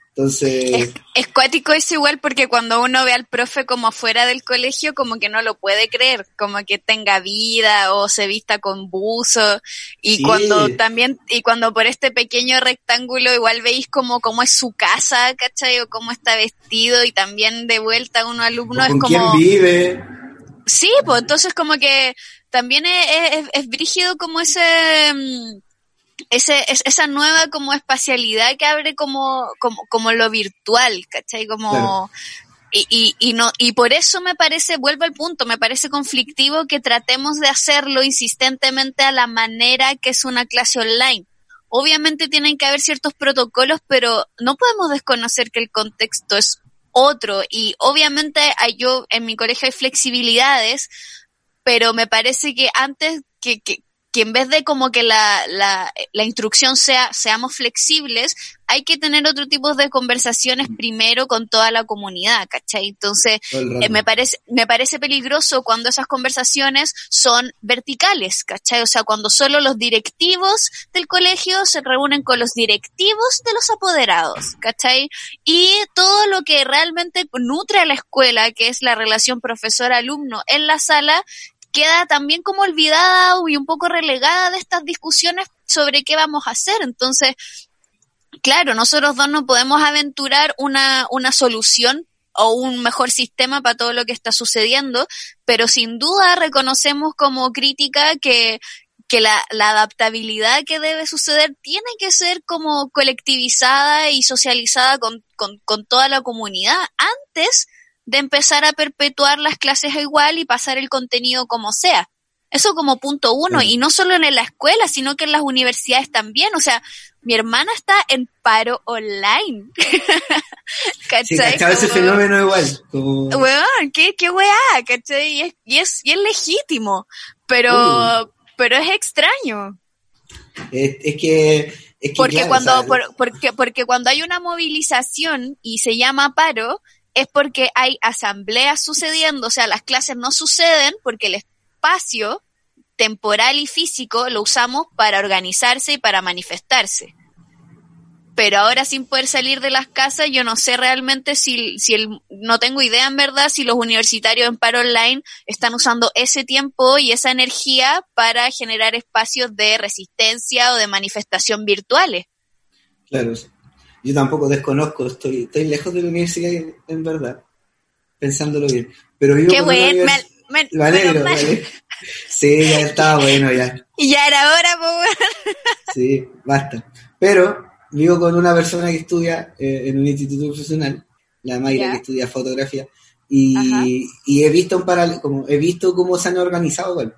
Entonces... Es, cuático eso igual porque cuando uno ve al profe como fuera del colegio, como que no lo puede creer, como que tenga vida o se vista con buzo. Y cuando también, y cuando por este pequeño rectángulo igual veis como cómo es su casa, ¿cachai? O cómo está vestido y también de vuelta uno alumno es como... ¿Quién vive? Sí, pues entonces como que también es, es brígido como ese mm, ese, es, esa nueva como espacialidad que abre como, como, como lo virtual, ¿cachai? Como, y, y, y, no, y por eso me parece, vuelvo al punto, me parece conflictivo que tratemos de hacerlo insistentemente a la manera que es una clase online. Obviamente tienen que haber ciertos protocolos, pero no podemos desconocer que el contexto es otro y obviamente hay, yo en mi colegio hay flexibilidades, pero me parece que antes que, que, que en vez de como que la, la, la, instrucción sea seamos flexibles, hay que tener otro tipo de conversaciones primero con toda la comunidad, ¿cachai? Entonces, eh, me parece, me parece peligroso cuando esas conversaciones son verticales, ¿cachai? O sea, cuando solo los directivos del colegio se reúnen con los directivos de los apoderados, ¿cachai? Y todo lo que realmente nutre a la escuela, que es la relación profesor-alumno en la sala, queda también como olvidada y un poco relegada de estas discusiones sobre qué vamos a hacer. Entonces, claro, nosotros dos no podemos aventurar una, una solución o un mejor sistema para todo lo que está sucediendo, pero sin duda reconocemos como crítica que, que la, la, adaptabilidad que debe suceder tiene que ser como colectivizada y socializada con, con, con toda la comunidad antes de empezar a perpetuar las clases igual y pasar el contenido como sea. Eso como punto uno, y no solo en la escuela, sino que en las universidades también. O sea, mi hermana está en paro online. ¿Cachai? Sí, ese fenómeno igual. Como... qué, qué weá, ¿cachai? Y es, y es, y es legítimo, pero, pero es extraño. Es, es que... Es que porque, cuando, porque, porque cuando hay una movilización y se llama paro, es porque hay asambleas sucediendo, o sea, las clases no suceden porque el espacio temporal y físico lo usamos para organizarse y para manifestarse. Pero ahora sin poder salir de las casas, yo no sé realmente si, si el, no tengo idea en verdad si los universitarios en paro online están usando ese tiempo y esa energía para generar espacios de resistencia o de manifestación virtuales. Claro, yo tampoco desconozco, estoy, estoy lejos de la universidad en verdad, pensándolo bien. Pero vivo Qué bueno, me, me, alegro, Sí, ya estaba bueno ya. Y ya era hora, pues. Sí, basta. Pero vivo con una persona que estudia eh, en un instituto profesional, la Mayra, que estudia fotografía, y, y, he visto un paral como he visto cómo se han organizado, bueno,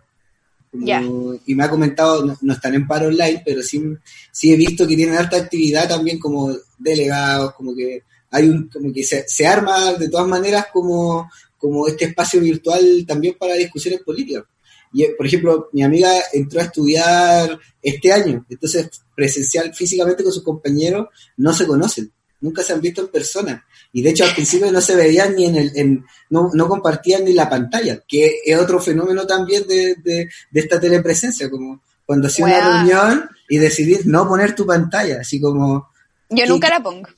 y me ha comentado, no, están en paro online, pero sí, sí he visto que tienen alta actividad también como delegados, como que hay un, como que se, se arma de todas maneras como, como este espacio virtual también para discusiones políticas. Y, por ejemplo, mi amiga entró a estudiar este año, entonces presencial, físicamente con sus compañeros, no se conocen, nunca se han visto en persona. Y de hecho al principio no se veían ni en el, en, no, no compartían ni la pantalla, que es otro fenómeno también de, de, esta telepresencia, como cuando hacía una reunión y decidir no poner tu pantalla, así como... Yo nunca la pongo.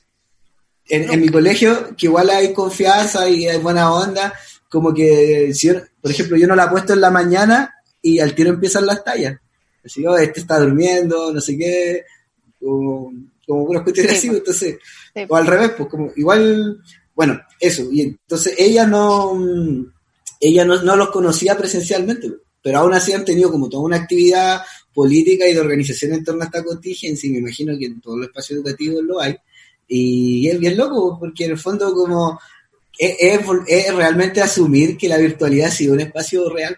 En, en, mi colegio, que igual hay confianza y hay buena onda, como que, si por ejemplo, yo no la he puesto en la mañana y al tiro empiezan las tallas. Así, oh, este está durmiendo, no sé qué, como, como unos cuestiones así, entonces o al revés, pues como igual, bueno, eso. Y entonces ella no, ella no, no los conocía presencialmente, pero aún así han tenido como toda una actividad política y de organización en torno a esta contingencia, y me imagino que en todos los espacios educativos lo hay. Y es bien loco, porque en el fondo como es, es, realmente asumir que la virtualidad ha sido un espacio real.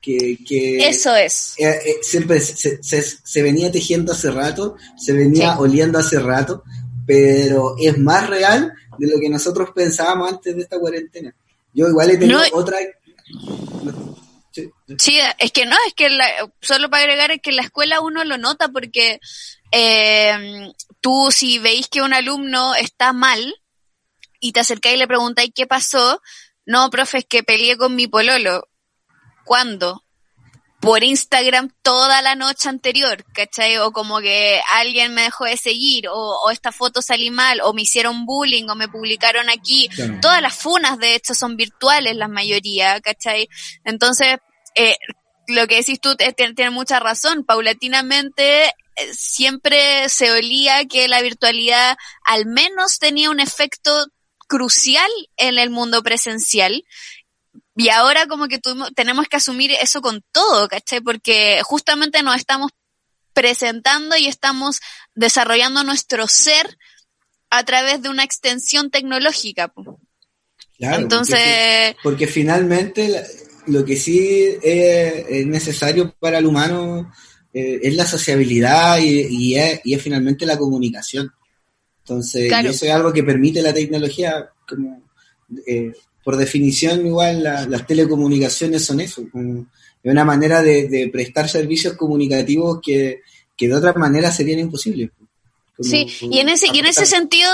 Que, que Eso es. Eh, eh, siempre se, se, se, venía tejiendo hace rato, se venía oliendo hace rato, pero es más real de lo que nosotros pensábamos antes de esta cuarentena. Yo igual he tenido otra... Sí, es que no, es que solo para agregar es que en la escuela uno lo nota porque eh, tú si veis que un alumno está mal y te acercáis y le preguntáis qué pasó, no, profe, es que peleé con mi pololo. ¿Cuándo? Por Instagram toda la noche anterior, ¿cachai? O como que alguien me dejó de seguir, o, esta foto salí mal, o me hicieron bullying, o me publicaron aquí. Todas las funas, de hecho, son virtuales, la mayoría, ¿cachai? Entonces, eh, lo que decís tú tiene, mucha razón. Paulatinamente, eh, siempre se olía que la virtualidad al menos tenía un efecto crucial en el mundo presencial y ahora como que tenemos que asumir eso con todo, ¿cachai? Porque justamente nos estamos presentando y estamos desarrollando nuestro ser a través de una extensión tecnológica. Claro, Entonces... Porque, finalmente lo que sí es, necesario para el humano eh, es la sociabilidad y, es, finalmente la comunicación. Entonces, eso es algo que permite la tecnología como... Eh, por definición, igual las telecomunicaciones son eso, es una manera de, prestar servicios comunicativos que, de otra manera serían imposibles. sí, y en ese, y en ese sentido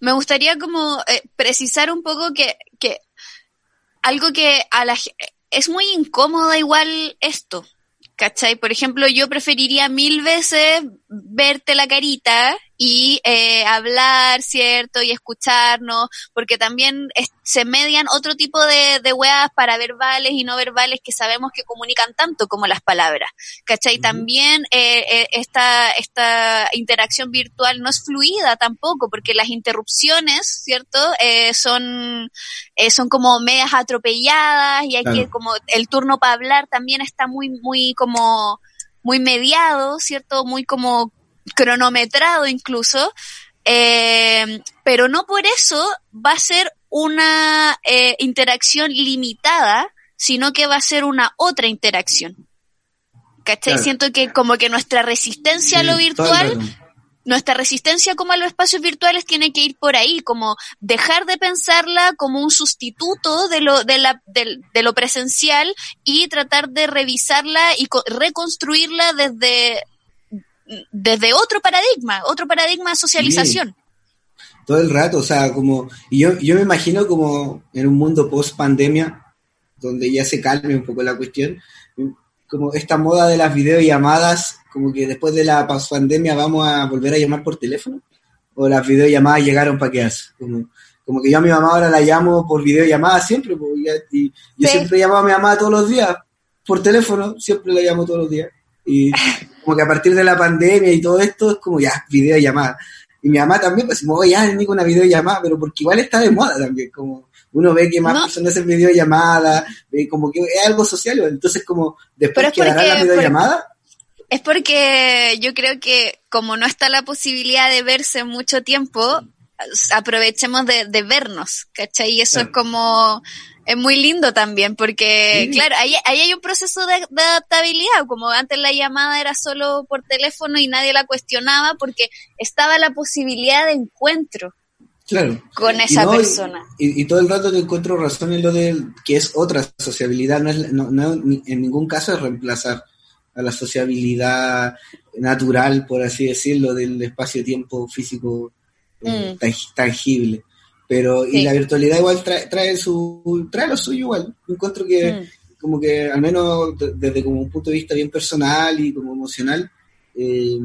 me gustaría como eh, precisar un poco que, que algo que a la es muy incómodo igual esto, ¿cachai? Por ejemplo, yo preferiría mil veces verte la carita y eh, hablar, ¿cierto? Y escucharnos, porque también se median otro tipo de, de weas para verbales y no verbales que sabemos que comunican tanto como las palabras, ¿cachai? También eh, eh, esta, esta interacción virtual no es fluida tampoco, porque las interrupciones, ¿cierto? Eh, son, eh, son como medias atropelladas y hay que como el turno para hablar también está muy, muy como muy mediado, ¿cierto? Muy como cronometrado incluso, eh, pero no por eso va a ser una eh, interacción limitada, sino que va a ser una otra interacción. ¿Cachai? Siento que como que nuestra resistencia a lo virtual, nuestra resistencia como a los espacios virtuales tiene que ir por ahí, como dejar de pensarla como un sustituto de lo, de la, de lo presencial y tratar de revisarla y reconstruirla desde desde otro paradigma, otro paradigma de socialización. Todo el rato, o sea, como, y yo, yo me imagino como en un mundo post pandemia, donde ya se calme un poco la cuestión, como esta moda de las videollamadas, como que después de la pandemia vamos a volver a llamar por teléfono, o las videollamadas llegaron para quedarse, como, como que yo a mi mamá ahora la llamo por videollamada siempre, y yo siempre llamo a mi mamá todos los días, por teléfono, siempre la llamo todos los días. Y como que a partir de la pandemia y todo esto es como ya, videollamada. Y mi mamá también, pues, como, ya, ni con una videollamada, pero porque igual está de moda también, como uno ve que más personas hacen videollamada, ve como que es algo social, entonces como después que la videollamada. Es porque yo creo que como no está la posibilidad de verse mucho tiempo, aprovechemos de, vernos, ¿cachai? Y eso es como es muy lindo también, porque, claro, ahí, hay un proceso de, adaptabilidad, como antes la llamada era solo por teléfono y nadie la cuestionaba porque estaba la posibilidad de encuentro. Claro. Con esa persona. Y, todo el rato te encuentro razón en lo de que es otra sociabilidad, no, es, no, en ningún caso es reemplazar a la sociabilidad natural, por así decirlo, del espacio-tiempo físico eh, mm. tangible. Pero, y la virtualidad igual trae, trae, su, trae lo suyo igual. Encuentro que, mm. como que, al menos desde como un punto de vista bien personal y como emocional, eh,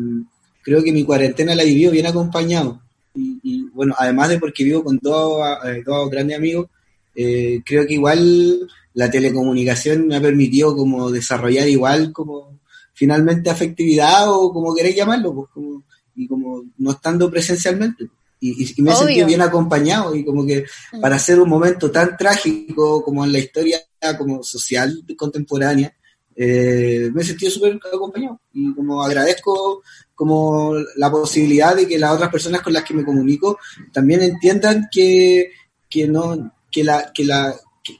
creo que mi cuarentena la he vivido bien acompañado. Y, bueno, además de porque vivo con dos, eh, dos grandes amigos, eh, creo que igual la telecomunicación me ha permitido como desarrollar igual como finalmente afectividad o como queréis llamarlo, pues como, y como no estando presencialmente y, me he sentido bien acompañado y como que mm. para hacer un momento tan trágico como en la historia como social contemporánea, eh, me he sentido súper acompañado y como agradezco como la posibilidad de que las otras personas con las que me comunico también entiendan que, que no que la que la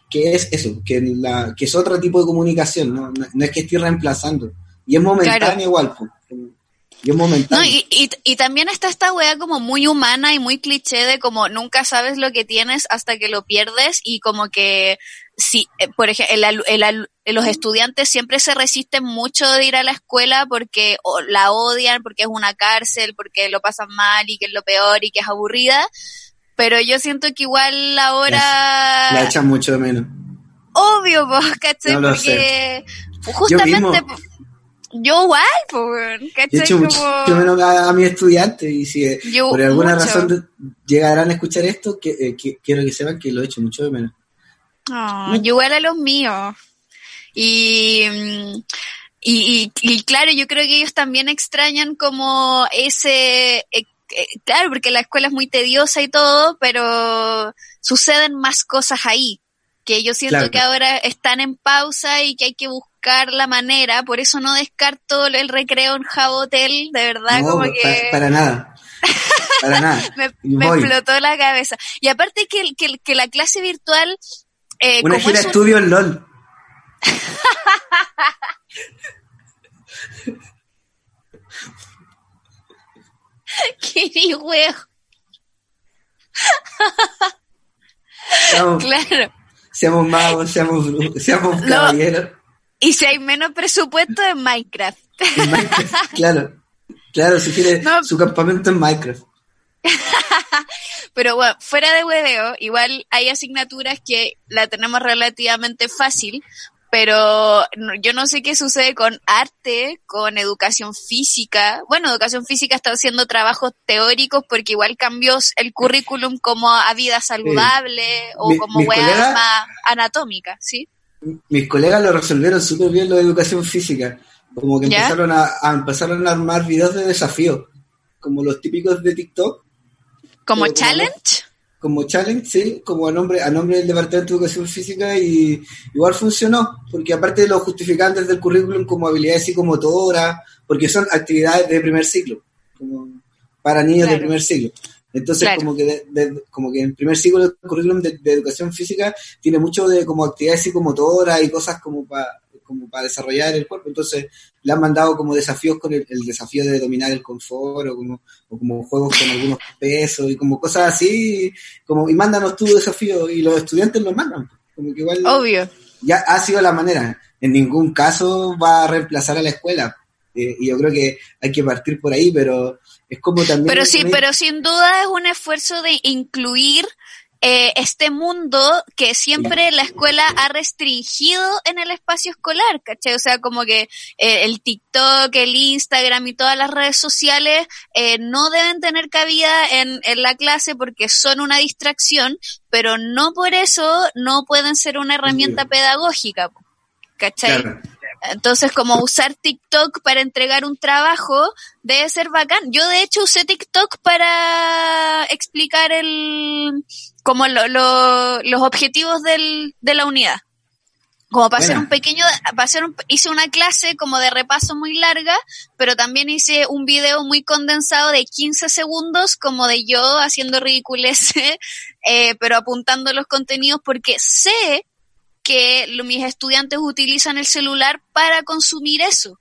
que, es eso que la que es otro tipo de comunicación no, no, es que estoy reemplazando. Y es momentáneo igual pues, Y un momentáneo. No, y, y, y, también está esta weá como muy humana y muy cliché de como nunca sabes lo que tienes hasta que lo pierdes y como que si, eh, por ejemplo, el, el, los estudiantes siempre se resisten mucho de ir a la escuela porque la odian, porque es una cárcel, porque lo pasan mal y que es lo peor y que es aburrida. Pero yo siento que igual ahora... La echan mucho de menos. Obvio, pues, ¿cachai? No porque justamente... Yo igual, pues, ¿cachai? Yo mucho menos a, mi estudiante y si eh, por alguna razón llegarán a escuchar esto, que, eh, que, quiero que sepan que lo he hecho mucho de menos. Oh, yo igual a los míos. Y, y, y, claro, yo creo que ellos también extrañan como ese, eh, eh, claro, porque la escuela es muy tediosa y todo, pero suceden más cosas ahí, que yo siento que ahora están en pausa y que hay que buscar la manera, por eso no descarto el recreo en Jabotel, de verdad, como que... Para, nada. Para nada. me, me explotó la cabeza. Y aparte que, que, que la clase virtual eh, Una gira estudio en LOL. Qué huevo. claro. Seamos magos, seamos, seamos caballeros. Y si hay menos presupuesto en Minecraft. En Minecraft claro. Claro, si quiere su campamento en Minecraft. Pero bueno, fuera de hueveo, igual hay asignaturas que la tenemos relativamente fácil, pero yo no sé qué sucede con arte, con educación física. Bueno, educación física está haciendo trabajos teóricos porque igual cambió el currículum como a vida saludable o como hueá más anatómica, ¿sí? Mis colegas lo resolvieron súper bien lo de educación física. Como que empezaron a, a, empezaron a armar videos de desafío, como los típicos de TikTok, ¿Como challenge? Como, challenge, sí, como a nombre, a nombre del Departamento de Educación Física y igual funcionó, porque aparte de los justificantes del currículum como habilidades psicomotoras, porque son actividades de primer ciclo, como para niños de primer ciclo. Entonces, como, que como que en primer ciclo del currículum de, de, educación física tiene mucho de como actividades psicomotoras y cosas como para como para desarrollar el cuerpo. Entonces, le han mandado como desafíos con el, desafío de dominar el confort o como, o como juegos con algunos pesos y como cosas así, como, y mándanos tu desafío y los estudiantes los mandan. Como que igual. Obvio. Ya ha sido la manera. En ningún caso va a reemplazar a la escuela. Eh, y yo creo que hay que partir por ahí, pero es como también. Pero sí, pero sin duda es un esfuerzo de incluir eh, este mundo que siempre la escuela ha restringido en el espacio escolar, ¿cachai? O sea, como que eh, el TikTok, el Instagram y todas las redes sociales eh, no deben tener cabida en, en la clase porque son una distracción, pero no por eso no pueden ser una herramienta pedagógica, ¿cachai? Entonces, como usar TikTok para entregar un trabajo debe ser bacán. Yo, de hecho, usé TikTok para explicar el, como lo, lo, los objetivos del, de la unidad. Como para hacer un pequeño, para hacer un, hice una clase como de repaso muy larga, pero también hice un video muy condensado de 15 segundos, como de yo haciendo ridículos, eh, pero apuntando los contenidos porque sé que mis estudiantes utilizan el celular para consumir eso.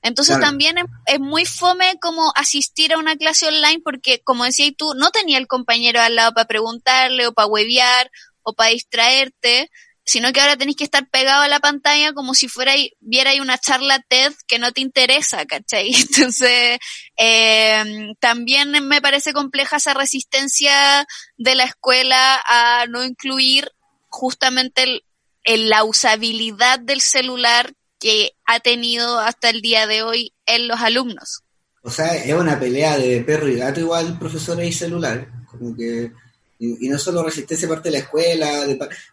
Entonces también es, muy fome como asistir a una clase online porque, como decías tú, no tenía el compañero al lado para preguntarle o para huevear o para distraerte, sino que ahora tenés que estar pegado a la pantalla como si fuera viera ahí una charla TED que no te interesa, ¿cachai? Entonces, eh, también me parece compleja esa resistencia de la escuela a no incluir justamente el, en la usabilidad del celular que ha tenido hasta el día de hoy en los alumnos. O sea, es una pelea de perro y gato igual, profesores y celular. Como que, y, no solo resistencia parte de la escuela,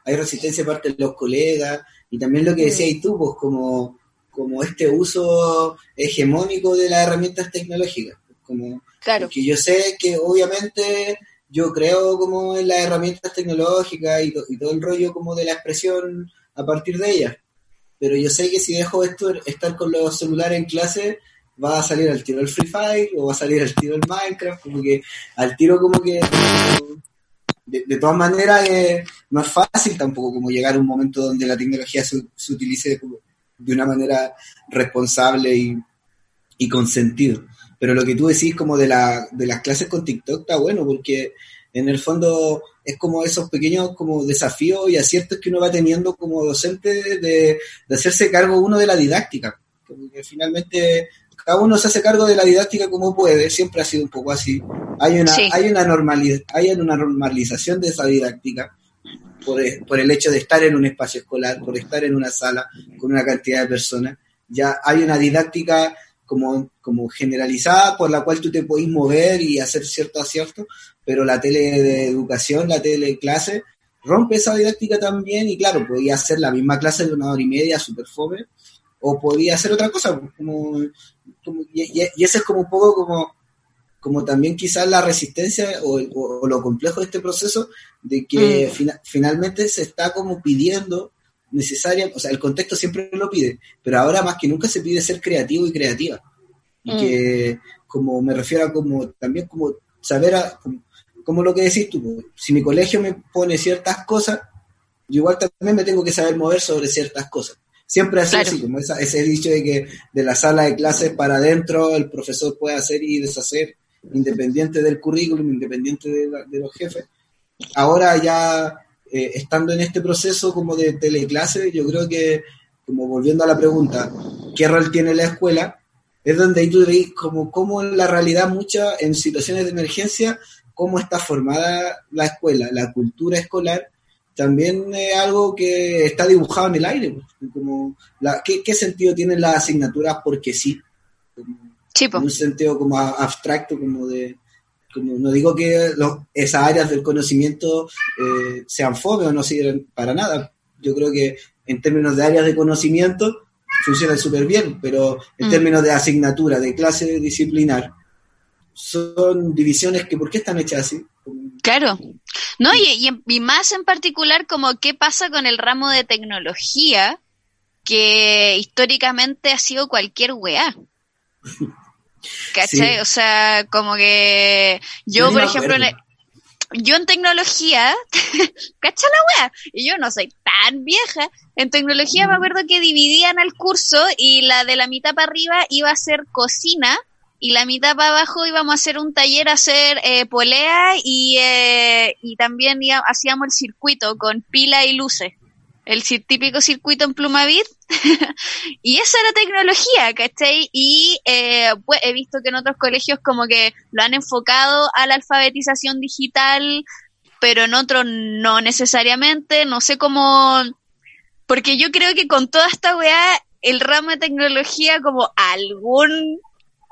hay resistencia parte de los colegas, y también lo que decías tú, pues como, como este uso hegemónico de las herramientas tecnológicas. Como, claro. Que yo sé que obviamente yo creo como en las herramientas tecnológicas y, y, todo el rollo como de la expresión a partir de ellas. Pero yo sé que si dejo esto, estar con los celulares en clase, va a salir al tiro el Free Fire o va a salir al tiro el Minecraft, como que al tiro como que... De, todas maneras no es fácil tampoco como llegar a un momento donde la tecnología se, se utilice de una manera responsable y, y con sentido. Pero lo que tú decís como de, la, de las clases con TikTok está bueno, porque en el fondo es como esos pequeños como desafíos y aciertos que uno va teniendo como docente de, de hacerse cargo uno de la didáctica. Porque finalmente cada uno se hace cargo de la didáctica como puede, siempre ha sido un poco así. Hay una, hay una, hay una normalización de esa didáctica por, por el hecho de estar en un espacio escolar, por estar en una sala con una cantidad de personas. Ya hay una didáctica como, como generalizada por la cual tú te podés mover y hacer cierto acierto, pero la tele de educación, la tele clase, rompe esa didáctica también y claro, podía hacer la misma clase de una hora y media, súper fome, o podía hacer otra cosa, pues, como, y, ese es como un poco como, como también quizás la resistencia o, lo complejo de este proceso, de que mm. finalmente se está como pidiendo necesaria, o sea, el contexto siempre lo pide, pero ahora más que nunca se pide ser creativo y creativa. Y mm. que, como me refiero a como, también como saber, como, lo que decís tú, pues, si mi colegio me pone ciertas cosas, yo igual también me tengo que saber mover sobre ciertas cosas. Siempre así, así como ese dicho de que de la sala de clases para adentro el profesor puede hacer y deshacer, independiente del currículum, independiente de, de los jefes. Ahora ya eh, estando en este proceso como de teleclase, yo creo que, como volviendo a la pregunta, ¿qué rol tiene la escuela? Es donde ahí tú veis como, como en la realidad mucha, en situaciones de emergencia, cómo está formada la escuela, la cultura escolar, también es algo que está dibujado en el aire. Pues, como la, ¿qué, ¿qué, sentido tienen las asignaturas porque sí? en un sentido como abstracto, como de, no digo que esas áreas del conocimiento eh, sean fome o no sirven para nada. Yo creo que en términos de áreas de conocimiento funcionan súper bien, pero en mm. términos de asignatura, de clase disciplinar, son divisiones que ¿por qué están hechas así? Claro. No, y, y, más en particular como qué pasa con el ramo de tecnología, que históricamente ha sido cualquier weá. ¿Cachai? O sea, como que yo, por ejemplo, yo en tecnología, ¿cacha la wea? Y yo no soy tan vieja. En tecnología me acuerdo que dividían el curso y la de la mitad para arriba iba a ser cocina y la mitad para abajo íbamos a hacer un taller a hacer eh, polea y, eh, y también hacíamos el circuito con pila y luces el típico circuito en Plumavit, y esa era tecnología, ¿cachai? Y eh, pues, he visto que en otros colegios como que lo han enfocado a la alfabetización digital, pero en otros no necesariamente, no sé cómo, porque yo creo que con toda esta weá, el ramo de tecnología como algún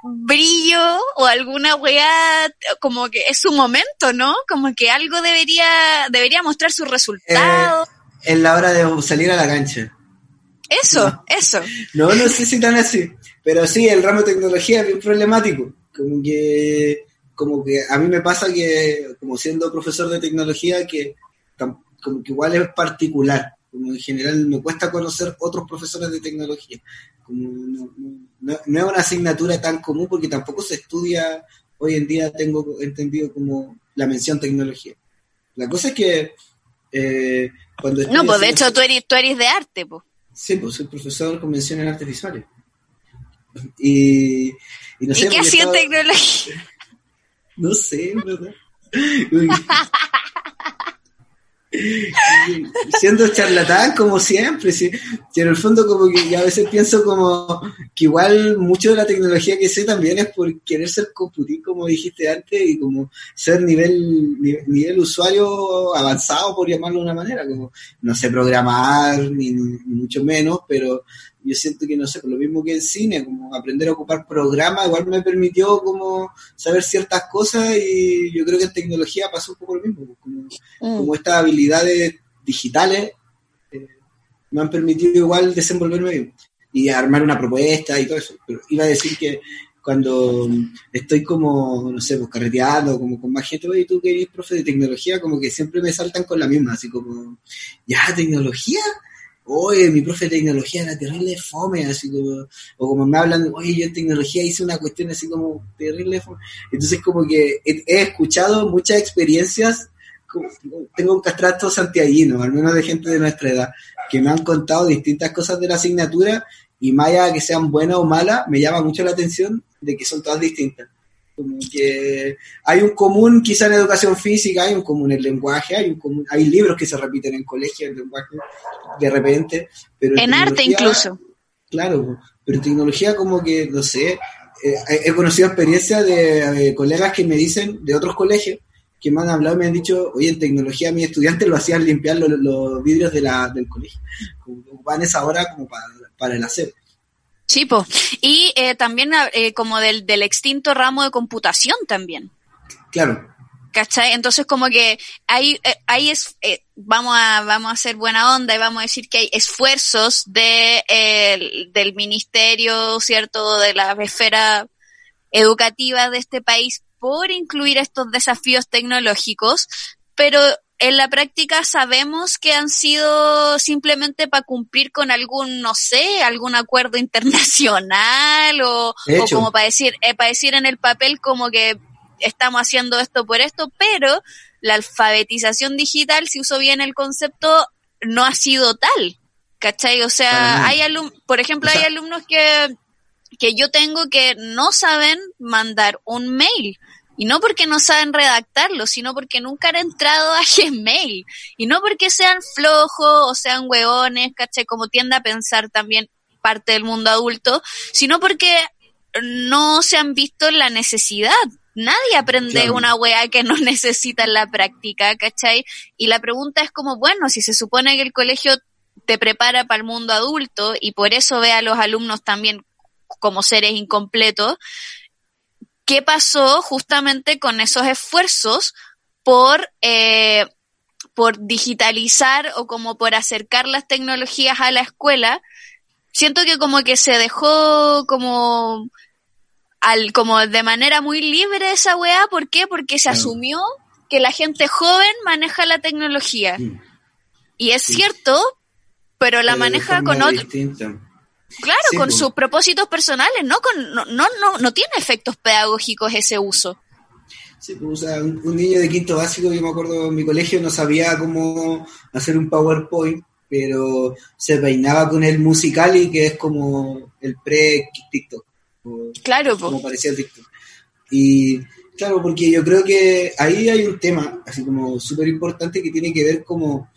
brillo o alguna weá, como que es su momento, ¿no? Como que algo debería, debería mostrar sus resultados. Eh, es la hora de salir a la cancha. Eso, eso. No, no sé si tan así, pero sí, el ramo de tecnología es bien problemático. Como que, como que a mí me pasa que, como siendo profesor de tecnología, que como que igual es particular. Como en general me cuesta conocer otros profesores de tecnología. Como no, no, es una asignatura tan común porque tampoco se estudia, hoy en día tengo entendido como la mención tecnología. La cosa es que eh, no, pues de hecho tú eres, tú eres de arte, pues. Sí, pues soy profesor de convención en artes visuales. Y, y, no sé, ¿Y qué hacía tecnología? No sé, ¿verdad? siendo charlatán como siempre, en el fondo como que a veces pienso como que igual mucho de la tecnología que sé también es por querer ser computir, como dijiste antes, y como ser nivel, nivel, usuario avanzado, por llamarlo de una manera, como no sé programar, ni mucho menos, pero yo siento que, no sé, por lo mismo que en cine, como aprender a ocupar programas, igual me permitió como saber ciertas cosas y yo creo que en tecnología pasó un poco lo mismo, pues, como, mm. como estas habilidades digitales eh, me han permitido igual desenvolverme bien y armar una propuesta y todo eso. Pero iba a decir que cuando estoy como, no sé, pues carreteando, como con más gente, oye, tú que eres profe de tecnología, como que siempre me saltan con la misma, así como, ya, tecnología, oye, mi profe de tecnología era terrible fome, así como, o como me hablan, oye, yo en tecnología hice una cuestión así como terrible fome. Entonces, como que he, escuchado muchas experiencias, tengo un castrato santiaguino, al menos de gente de nuestra edad, que me han contado distintas cosas de la asignatura y más allá que sean buenas o malas, me llama mucho la atención de que son todas distintas. Como que hay un común quizá en educación física, hay un común en lenguaje, hay un común, hay libros que se repiten en colegio, en lenguaje, de repente. Pero en, arte incluso. Claro, pero tecnología como que, no sé, eh, he conocido experiencias de, colegas que me dicen de otros colegios que me han hablado y me han dicho, oye, en tecnología mis estudiantes lo hacían limpiar los, vidrios de la, del colegio. Van esa hora como para, para el hacer. Sí, y eh, también eh, como del, del extinto ramo de computación también. Claro. ¿Cachai? Entonces como que ahí, ahí es, vamos a, vamos a hacer buena onda y vamos a decir que hay esfuerzos de, del ministerio, ¿cierto? De la esfera educativa de este país por incluir estos desafíos tecnológicos, pero en la práctica sabemos que han sido simplemente para cumplir con algún, no sé, algún acuerdo internacional o, como para decir, eh, para decir en el papel como que estamos haciendo esto por esto, pero la alfabetización digital, si uso bien el concepto, no ha sido tal. ¿Cachai? O sea, hay alumnos, por ejemplo, hay alumnos que, que yo tengo que no saben mandar un mail. Y no porque no saben redactarlo, sino porque nunca han entrado a Gmail. Y no porque sean flojos o sean hueones, ¿cachai? Como tiende a pensar también parte del mundo adulto, sino porque no se han visto la necesidad. Nadie aprende una wea que no necesita en la práctica, ¿cachai? Y la pregunta es como, bueno, si se supone que el colegio te prepara para el mundo adulto y por eso ve a los alumnos también como seres incompletos, ¿qué pasó justamente con esos esfuerzos por, eh, por digitalizar o como por acercar las tecnologías a la escuela? Siento que como que se dejó como al, como de manera muy libre esa weá, ¿por qué? Porque se asumió que la gente joven maneja la tecnología. Y es cierto, pero la maneja con otro. Claro, con sus propósitos personales, ¿no? Con, no, no, no, tiene efectos pedagógicos ese uso. Sí, pues, o sea, un, niño de quinto básico, yo me acuerdo en mi colegio, no sabía cómo hacer un PowerPoint, pero se peinaba con el musical y que es como el pre-TikTok. Claro, como parecía TikTok. Y claro, porque yo creo que ahí hay un tema, así como súper importante, que tiene que ver como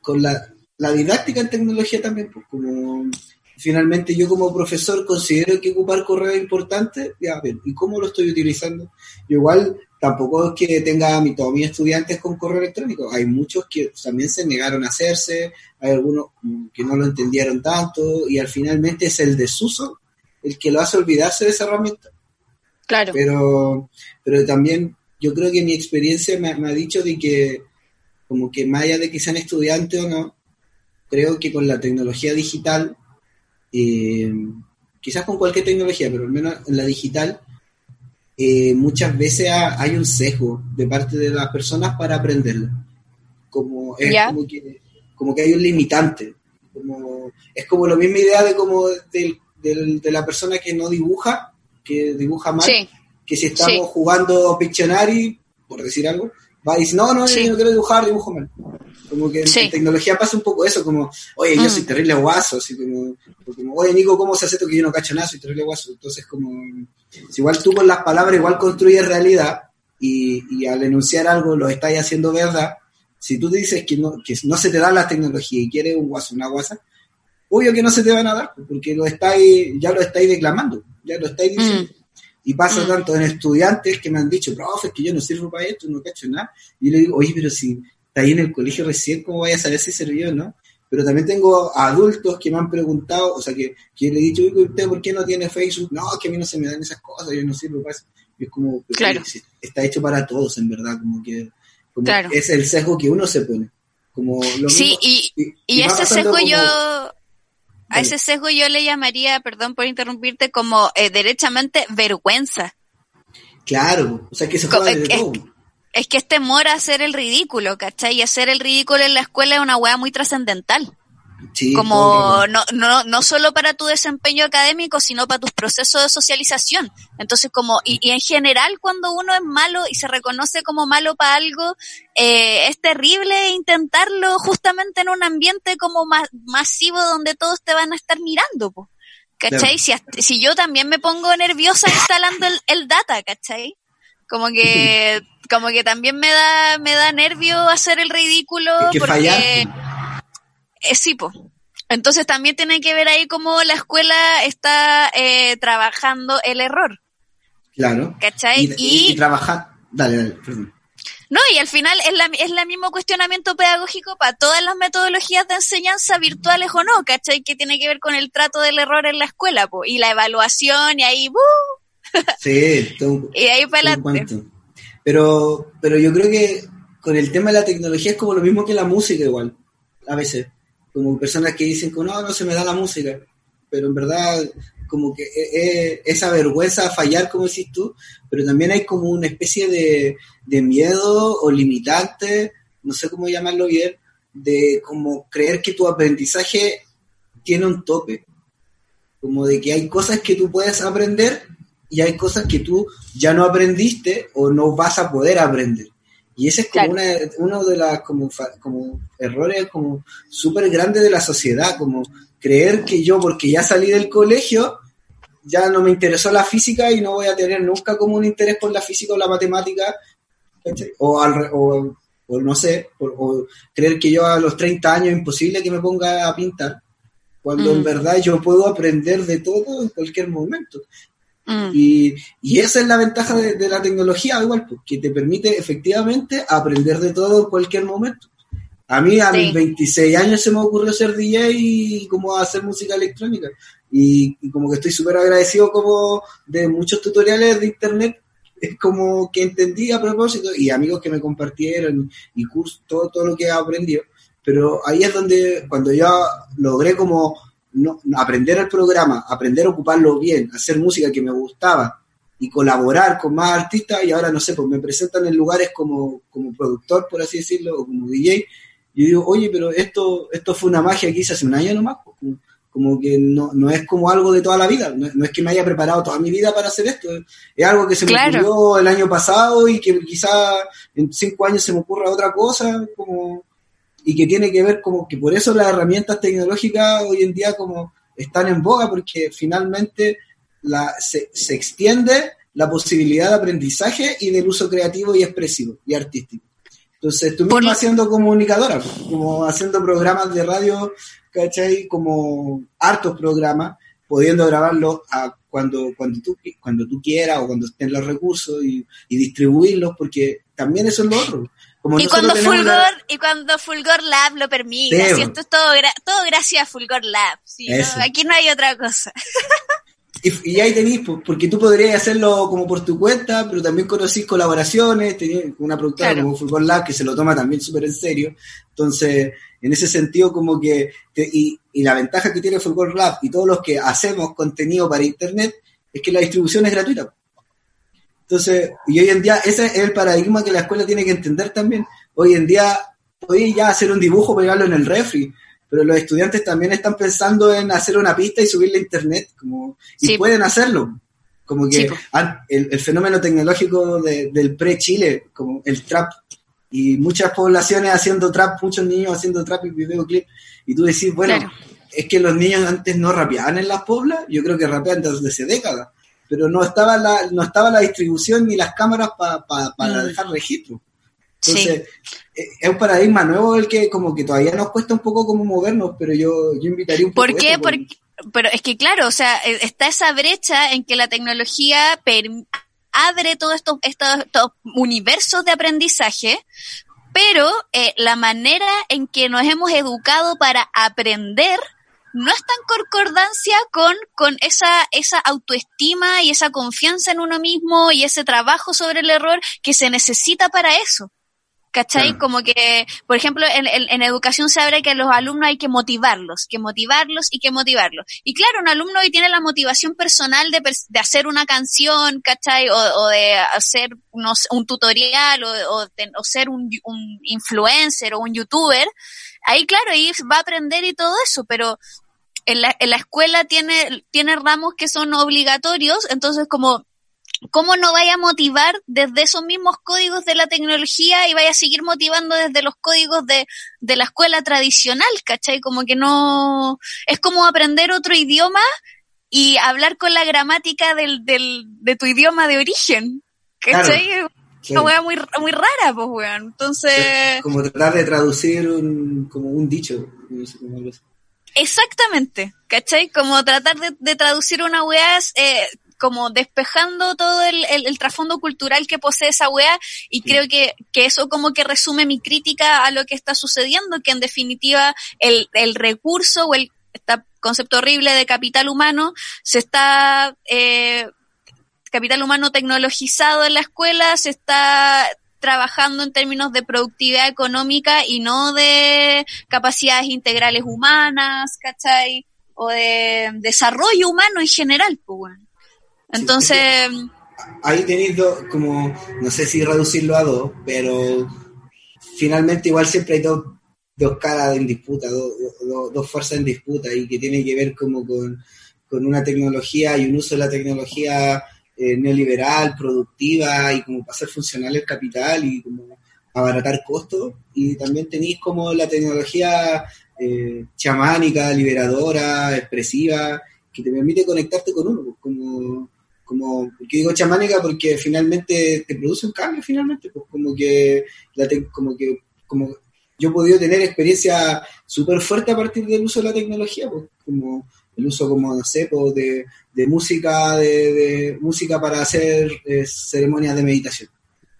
con la, la didáctica en tecnología también, pues como finalmente yo como profesor considero que ocupar correo es importante, ya, ¿y cómo lo estoy utilizando? Yo igual tampoco es que tenga a todos mis estudiantes con correo electrónico, hay muchos que también se negaron a hacerse, hay algunos que no lo entendieron tanto y al finalmente es el desuso el que lo hace olvidarse de esa herramienta. Claro. Pero, pero también yo creo que mi experiencia me, me ha dicho de que como que más allá de que sean estudiantes o no, creo que con la tecnología digital eh, quizás con cualquier tecnología, pero al menos en la digital, eh, muchas veces hay un sesgo de parte de las personas para aprenderla. Como, es como, que, como que hay un limitante. Como, es como la misma idea de como de la persona que no dibuja, que dibuja mal, que si estamos jugando Pictionary, por decir algo, va y dice, no, no, yo no quiero dibujar, dibujo mal. Como que en, tecnología pasa un poco eso, como, oye, yo soy mm. terrible guaso, así como, como, oye, Nico, ¿cómo se hace esto que yo no cacho nada? Soy terrible guaso. Entonces, como, si igual tú con las palabras igual construyes realidad y, y al enunciar algo lo estás haciendo verdad, si tú dices que no, que no se te da la tecnología y quieres un guaso, una guasa, obvio que no se te van a dar, porque lo estáis, ya lo estáis declamando, ya lo estáis diciendo. Mm. Y pasa mm. tanto en estudiantes que me han dicho, profe, es que yo no sirvo para esto, no cacho nada. Y yo le digo, oye, pero si está ahí en el colegio recién, ¿cómo vaya a saber si sirvió no? Pero también tengo adultos que me han preguntado, o sea, que, que le he dicho, ¿usted por qué no tiene Facebook? No, que a mí no se me dan esas cosas, yo no sirvo para eso. Y es como, claro. está hecho para todos, en verdad, como que como es el sesgo que uno se pone. Como lo sí, y, y, ese sesgo yo, a ese sesgo yo le llamaría, perdón por interrumpirte, como eh, derechamente vergüenza. Claro, o sea, que se juega de todo es que es temor a hacer el ridículo, ¿cachai? Y hacer el ridículo en la escuela es una weá muy trascendental. Sí, como no, no, no solo para tu desempeño académico, sino para tus procesos de socialización. Entonces, como, y, y en general, cuando uno es malo y se reconoce como malo para algo, eh, es terrible intentarlo justamente en un ambiente como masivo donde todos te van a estar mirando, ¿cachai? Si, si yo también me pongo nerviosa instalando el, el data, ¿cachai? Como que, como que también me da, me da nervio hacer el ridículo. Es que porque, fallar. eh, sí, po. Entonces también tiene que ver ahí cómo la escuela está eh, trabajando el error. Claro. ¿Cachai? Y, y, Y- y trabajar. Dale, dale, perdón. No, y al final es la, es la mismo cuestionamiento pedagógico para todas las metodologías de enseñanza virtuales o no, ¿cachai? Que tiene que ver con el trato del error en la escuela, po, y la evaluación, y ahí, ¡buh! Sí, todo un- y ahí para adelante. Pero, pero yo creo que con el tema de la tecnología es como lo mismo que la música igual, a veces. Como personas que dicen que no, no se me da la música, pero en verdad como que eh, eh, esa vergüenza a fallar, como decís tú, pero también hay como una especie de, de miedo o limitante, no sé cómo llamarlo bien, de como creer que tu aprendizaje tiene un tope, como de que hay cosas que tú puedes aprender y hay cosas que tú ya no aprendiste o no vas a poder aprender. Y ese es como Claro. una, uno de los como, como errores como súper grandes de la sociedad, como creer que yo porque ya salí del colegio ya no me interesó la física y no voy a tener nunca como un interés por la física o la matemática, o, al o, o no sé, o, o creer que yo a los 30 años es imposible que me ponga a pintar, cuando en Mm. verdad yo puedo aprender de todo en cualquier momento. Mm. Y, y esa es la ventaja de, de la tecnología, igual, pues, que te permite efectivamente aprender de todo en cualquier momento. A mí a Sí. mis 26 años se me ocurrió ser DJ y como hacer música electrónica. Y, y como que estoy súper agradecido como de muchos tutoriales de internet, es como que entendí a propósito y amigos que me compartieron y cursos, todo, todo lo que he aprendido. Pero ahí es donde cuando yo logré como no, aprender el programa, aprender a ocuparlo bien, hacer música que me gustaba y colaborar con más artistas y ahora no sé, pues me presentan en lugares como, como productor, por así decirlo, o como DJ. Yo digo, oye, pero esto, esto fue una magia que hice hace un año nomás, pues, como, como que no, no es como algo de toda la vida, no, no es que me haya preparado toda mi vida para hacer esto, es algo que se me Claro. ocurrió el año pasado y que quizá en cinco años se me ocurra otra cosa, como y que tiene que ver como que por eso las herramientas tecnológicas hoy en día como están en boga porque finalmente la, se, se extiende la posibilidad de aprendizaje y del uso creativo y expresivo y artístico. Entonces, tú misma siendo comunicadora, como haciendo programas de radio, ¿cachai? Como hartos programas, pudiendo grabarlos a cuando, cuando, tú, cuando tú quieras o cuando estén los recursos y, y distribuirlos, porque también eso es lo otro. Como Y cuando Fulgor, la- y cuando Fulgor Lab lo permite, Sí, es todo, gra- todo gracias a Fulgor Lab, sí, no, aquí no hay otra cosa. Y, y ahí tenéis, porque tú podrías hacerlo como por tu cuenta, pero también conocís colaboraciones, tenés una productora Claro. como Fulgor Lab que se lo toma también súper en serio. Entonces, en ese sentido, como que, te- y, y la ventaja que tiene Fulgor Lab y todos los que hacemos contenido para Internet es que la distribución es gratuita. Entonces, y hoy en día, ese es el paradigma que la escuela tiene que entender también. Hoy en día, podéis ya hacer un dibujo, pegarlo en el refri, pero los estudiantes también están pensando en hacer una pista y subirla a internet, como, y Sí. pueden hacerlo. Como que Sí, el, el fenómeno tecnológico de- del pre-Chile, como el trap, y muchas poblaciones haciendo trap, muchos niños haciendo trap y videoclip, y tú decís, bueno, Claro. es que los niños antes no rapeaban en las poblas, yo creo que rapean desde hace décadas, pero no estaba la, no estaba la distribución ni las cámaras pa- pa- para Mm. dejar registro. Entonces, eh, es un paradigma nuevo el que como que todavía nos cuesta un poco como movernos, pero yo, yo invitaría un poco ¿Por qué? Porque, pero es que claro, o sea, eh, está esa brecha en que la tecnología per- abre todos estos, estos, estos universos de aprendizaje, pero eh, la manera en que nos hemos educado para aprender no está en concordancia con, con esa, esa autoestima y esa confianza en uno mismo y ese trabajo sobre el error que se necesita para eso. ¿Cachai? Claro. Como que, por ejemplo, en, en, en educación se habla que a los alumnos hay que motivarlos, que motivarlos y que motivarlos. Y claro, un alumno hoy tiene la motivación personal de, de hacer una canción, ¿cachai? O, o de hacer no sé, un tutorial o, o, de- o ser un, un influencer o un youtuber. Ahí, claro, ahí va a aprender y todo eso, pero en la, en la escuela tiene, tiene ramos que son obligatorios, entonces como ¿cómo no vaya a motivar desde esos mismos códigos de la tecnología y vaya a seguir motivando desde los códigos de, de la escuela tradicional, ¿cachai? Como que no, es como aprender otro idioma y hablar con la gramática del, del, de tu idioma de origen. ¿Cachai? Una weá muy, muy rara, pues, weón. Entonces. Como tratar de traducir un, como un dicho. Exactamente, ¿cachai? Como tratar de, de traducir una weá eh, como despejando todo el, el, trasfondo cultural que posee esa weá y creo que, que, eso como que resume mi crítica a lo que está sucediendo, que en definitiva el, el recurso o el este concepto horrible de capital humano se está eh, capital humano tecnologizado en la escuela se está trabajando en términos de productividad económica y no de capacidades integrales humanas, ¿cachai? O de desarrollo humano en general, pues bueno. Entonces... ahí tenéis como, no sé si reducirlo a dos, pero finalmente igual siempre hay dos, dos caras en disputa, dos, dos fuerzas en disputa y que tiene que ver como con, con una tecnología y un uso de la tecnología eh, neoliberal, productiva y como para hacer funcional el capital y como abaratar costos. Y también tenéis como la tecnología eh, chamánica, liberadora, expresiva, que te permite conectarte con uno, pues, como, como, que digo chamánica porque finalmente te produce un cambio finalmente, pues como que, la como que, como yo he podido tener experiencia súper fuerte a partir del uso de la tecnología, pues como el uso como, no sé, de, de música, de, música para hacer eh, ceremonias de meditación.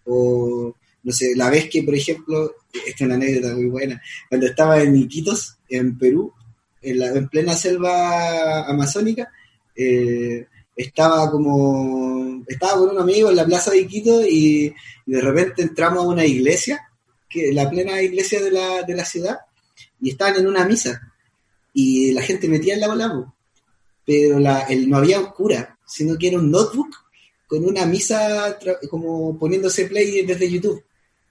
O, no sé, la vez que, por ejemplo, esta es una anécdota muy buena, cuando estaba en Iquitos, en Perú, en, la, en plena selva amazónica, eh, estaba como, estaba con un amigo en la plaza de Iquitos y, de repente entramos a una iglesia, que la plena iglesia de la, de la ciudad, y estaban en una misa, y la gente metía en la bola, pero la, el, no había un cura, sino que era un notebook con una misa como poniéndose play desde YouTube.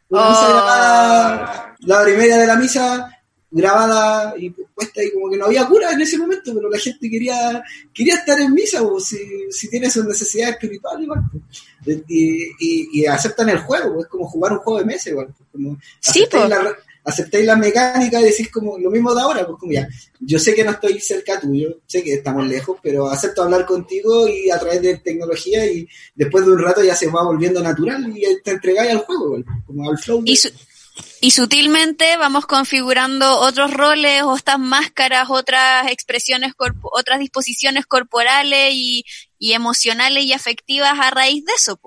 Una misa oh. grabada, la hora y media de la misa grabada y puesta y como que no había cura en ese momento, pero la gente quería quería estar en misa, o si, si tiene su necesidad espiritual igual. Y, y, y, aceptan el juego, es como jugar un juego de mesa igual. Como sí, pues aceptáis la mecánica y decís como lo mismo de ahora, pues como ya, yo sé que no estoy cerca tuyo, sé que estamos lejos, pero acepto hablar contigo y a través de tecnología y después de un rato ya se va volviendo natural y te entregáis al juego, como al flow. Y, sutilmente vamos configurando otros roles, otras máscaras, otras expresiones, otras disposiciones corporales y, y emocionales y afectivas a raíz de eso.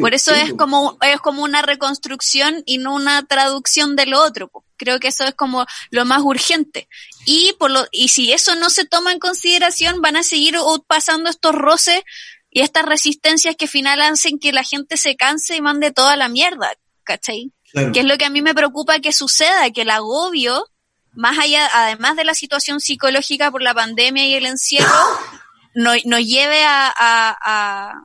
Por eso es como es como una reconstrucción y no una traducción de lo otro. Creo que eso es como lo más urgente. Y por lo y si eso no se toma en consideración, van a seguir pasando estos roces y estas resistencias que final hacen que la gente se canse y mande toda la mierda, ¿cachai? Que es lo que a mí me preocupa que suceda, que el agobio, más allá, además de la situación psicológica por la pandemia y el encierro, nos no lleve a a,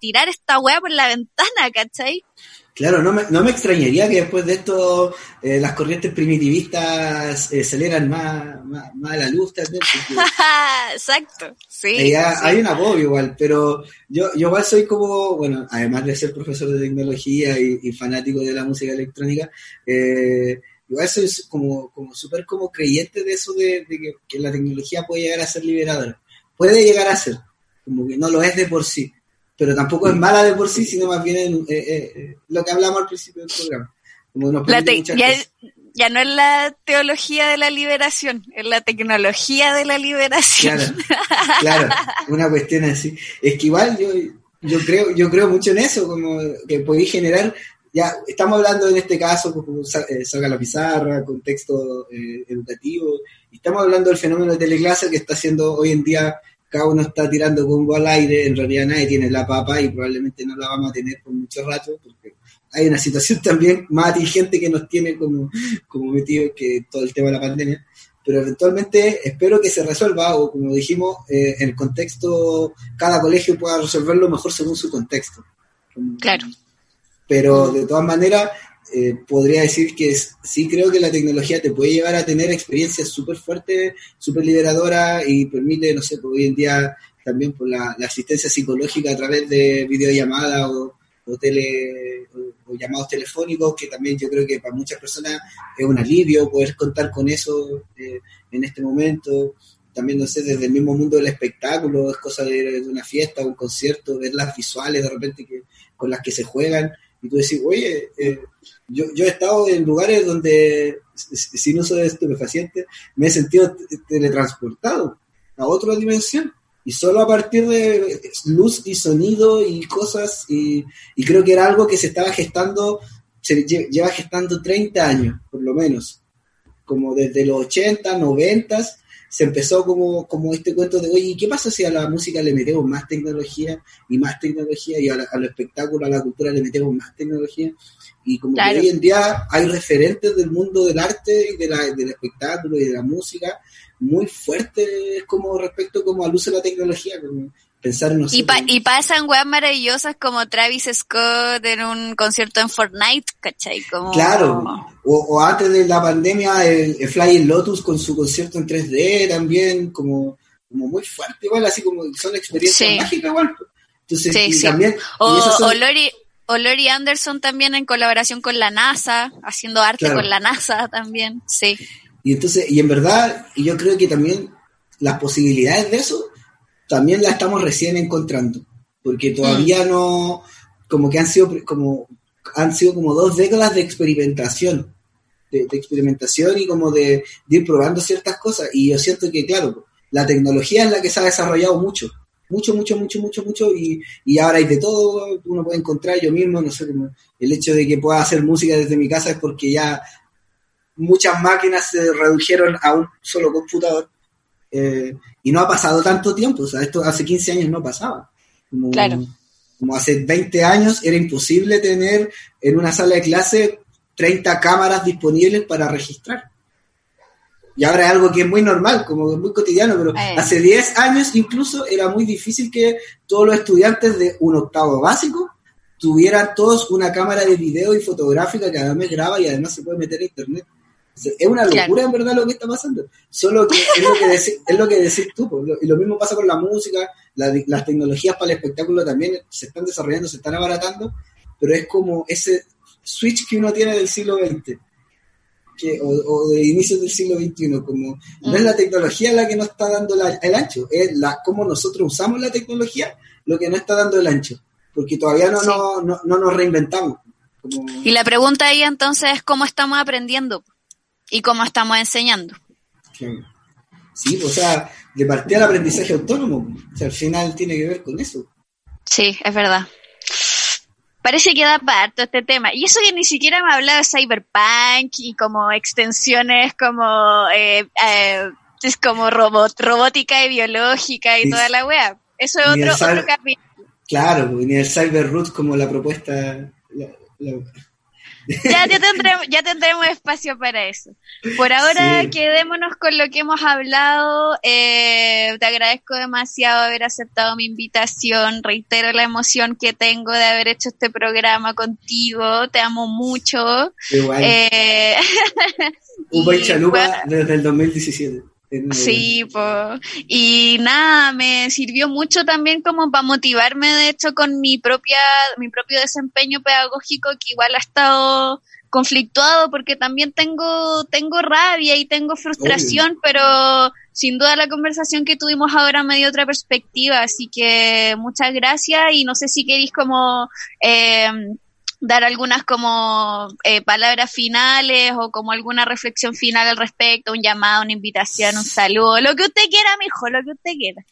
tirar esta weá por la ventana, ¿cachai? Claro, no me, no me extrañaría que después de esto eh, las corrientes primitivistas eh, aceleran más, más, a la luz también. Exacto, sí, Hay un apoyo igual, pero yo, yo igual soy como, bueno, además de ser profesor de tecnología y, fanático de la música electrónica, eh, igual soy como, como súper como creyente de eso de, que, que la tecnología puede llegar a ser liberadora. Puede llegar a ser, como que no lo es de por sí pero tampoco es mala de por sí, sino más bien eh, eh, eh, lo que hablamos al principio del programa. ya, no es la teología de la liberación, es la tecnología de la liberación. Claro, una cuestión así. Es que igual yo, yo creo, yo creo mucho en eso, como que podéis generar, ya estamos hablando en este caso, como salga la pizarra, contexto educativo, y estamos hablando del fenómeno de teleclase que está siendo hoy en día cada uno está tirando combo al aire, en realidad nadie tiene la papa y probablemente no la vamos a tener por mucho rato, porque hay una situación también más atingente que nos tiene como, como metido que todo el tema de la pandemia, pero eventualmente espero que se resuelva o como dijimos, eh, en el contexto, cada colegio pueda resolverlo mejor según su contexto. Claro. Pero de todas maneras, eh, podría decir que sí creo que la tecnología te puede llevar a tener experiencias súper fuertes, súper liberadoras y permite, no sé, pues, hoy en día también por la, asistencia psicológica a través de videollamadas o, o, tele, o, llamados telefónicos, que también yo creo que para muchas personas es un alivio poder contar con eso eh, en este momento. también, no sé, desde el mismo mundo del espectáculo, es cosa de, una fiesta, un concierto, ver las visuales de repente que, con las que se juegan, y tú decís, oye, eh, yo, yo he estado en lugares donde, sin uso de estupefacientes, me he sentido teletransportado a otra dimensión. Y solo a partir de luz y sonido y cosas, y, y creo que era algo que se estaba gestando, se lleva gestando 30 años, por lo menos. Como desde los 80, 90, se empezó como, como este cuento de, oye, ¿qué pasa si a la música le metemos más tecnología y más tecnología y a, a lo espectáculo, a la cultura le metemos más tecnología? Y como que hoy en día hay referentes del mundo del arte y de la, del espectáculo y de la música muy fuertes como respecto como al uso de la tecnología, como pensar en nosotros. Y, pasan weas maravillosas como Travis Scott en un concierto en Fortnite, ¿cachai? Como... Claro, o, antes de la pandemia el, Flying Lotus con su concierto en 3D también, como, como muy fuerte igual, así como son experiencias mágicas igual. Entonces, también... O, Lori... O Lori Anderson también en colaboración con la NASA, haciendo arte con la NASA también, sí. Y entonces, y en verdad, yo creo que también las posibilidades de eso también las estamos recién encontrando, porque todavía mm. no, como que han sido como han sido como dos décadas de experimentación, de, experimentación y como de, ir probando ciertas cosas. Y yo siento que, claro, la tecnología es la que se ha desarrollado mucho, mucho, mucho, mucho, mucho, mucho, y, y ahora hay de todo, uno puede encontrar yo mismo, no sé, como el hecho de que pueda hacer música desde mi casa es porque ya muchas máquinas se redujeron a un solo computador eh, y no ha pasado tanto tiempo, o sea, esto hace 15 años no pasaba. Como, claro. como hace 20 años era imposible tener en una sala de clase 30 cámaras disponibles para registrar. Y ahora es algo que es muy normal, como muy cotidiano, pero eh. hace 10 años incluso era muy difícil que todos los estudiantes de un octavo básico tuvieran todos una cámara de video y fotográfica que además graba y además se puede meter a internet. Es una locura en verdad lo que está pasando. Solo que es lo que, decís, es lo que decís tú. Y lo mismo pasa con la música, las tecnologías para el espectáculo también se están desarrollando, se están abaratando, pero es como ese switch que uno tiene del siglo XX. Que, o, de inicios del siglo XXI, como no es la mm. tecnología la que nos está dando el ancho, es la cómo nosotros usamos la tecnología lo que nos está dando el ancho, porque todavía no, no, no, no, nos reinventamos. Y la pregunta ahí entonces es cómo estamos aprendiendo y cómo estamos enseñando. Sí, o sea, de partida al aprendizaje autónomo, o sea, al final tiene que ver con eso. Sí, es verdad. Parece que da para todo este tema. Y eso que ni siquiera me ha hablado de cyberpunk y como extensiones como eh, eh, es como robot, robótica y biológica y toda la wea. Eso es otro, otro capítulo. Claro, ni el cyber como la propuesta, ya, ya, tendremos, ya tendremos espacio para eso. Por ahora quedémonos con lo que hemos hablado. Eh, te agradezco demasiado haber aceptado mi invitación. Reitero la emoción que tengo de haber hecho este programa contigo. Te amo mucho. Igual. Eh, Un buen chalupa desde el 2017. Sí, pues. Y nada, me sirvió mucho también como para motivarme, de hecho, con mi propia, mi propio desempeño pedagógico, que igual ha estado conflictuado porque también tengo, tengo rabia y tengo frustración, pero sin duda la conversación que tuvimos ahora me dio otra perspectiva, así que muchas gracias y no sé si queréis como eh, dar algunas como eh, palabras finales o como alguna reflexión final al respecto, un llamado, una invitación, un saludo, lo que usted quiera, mijo, lo que usted quiera.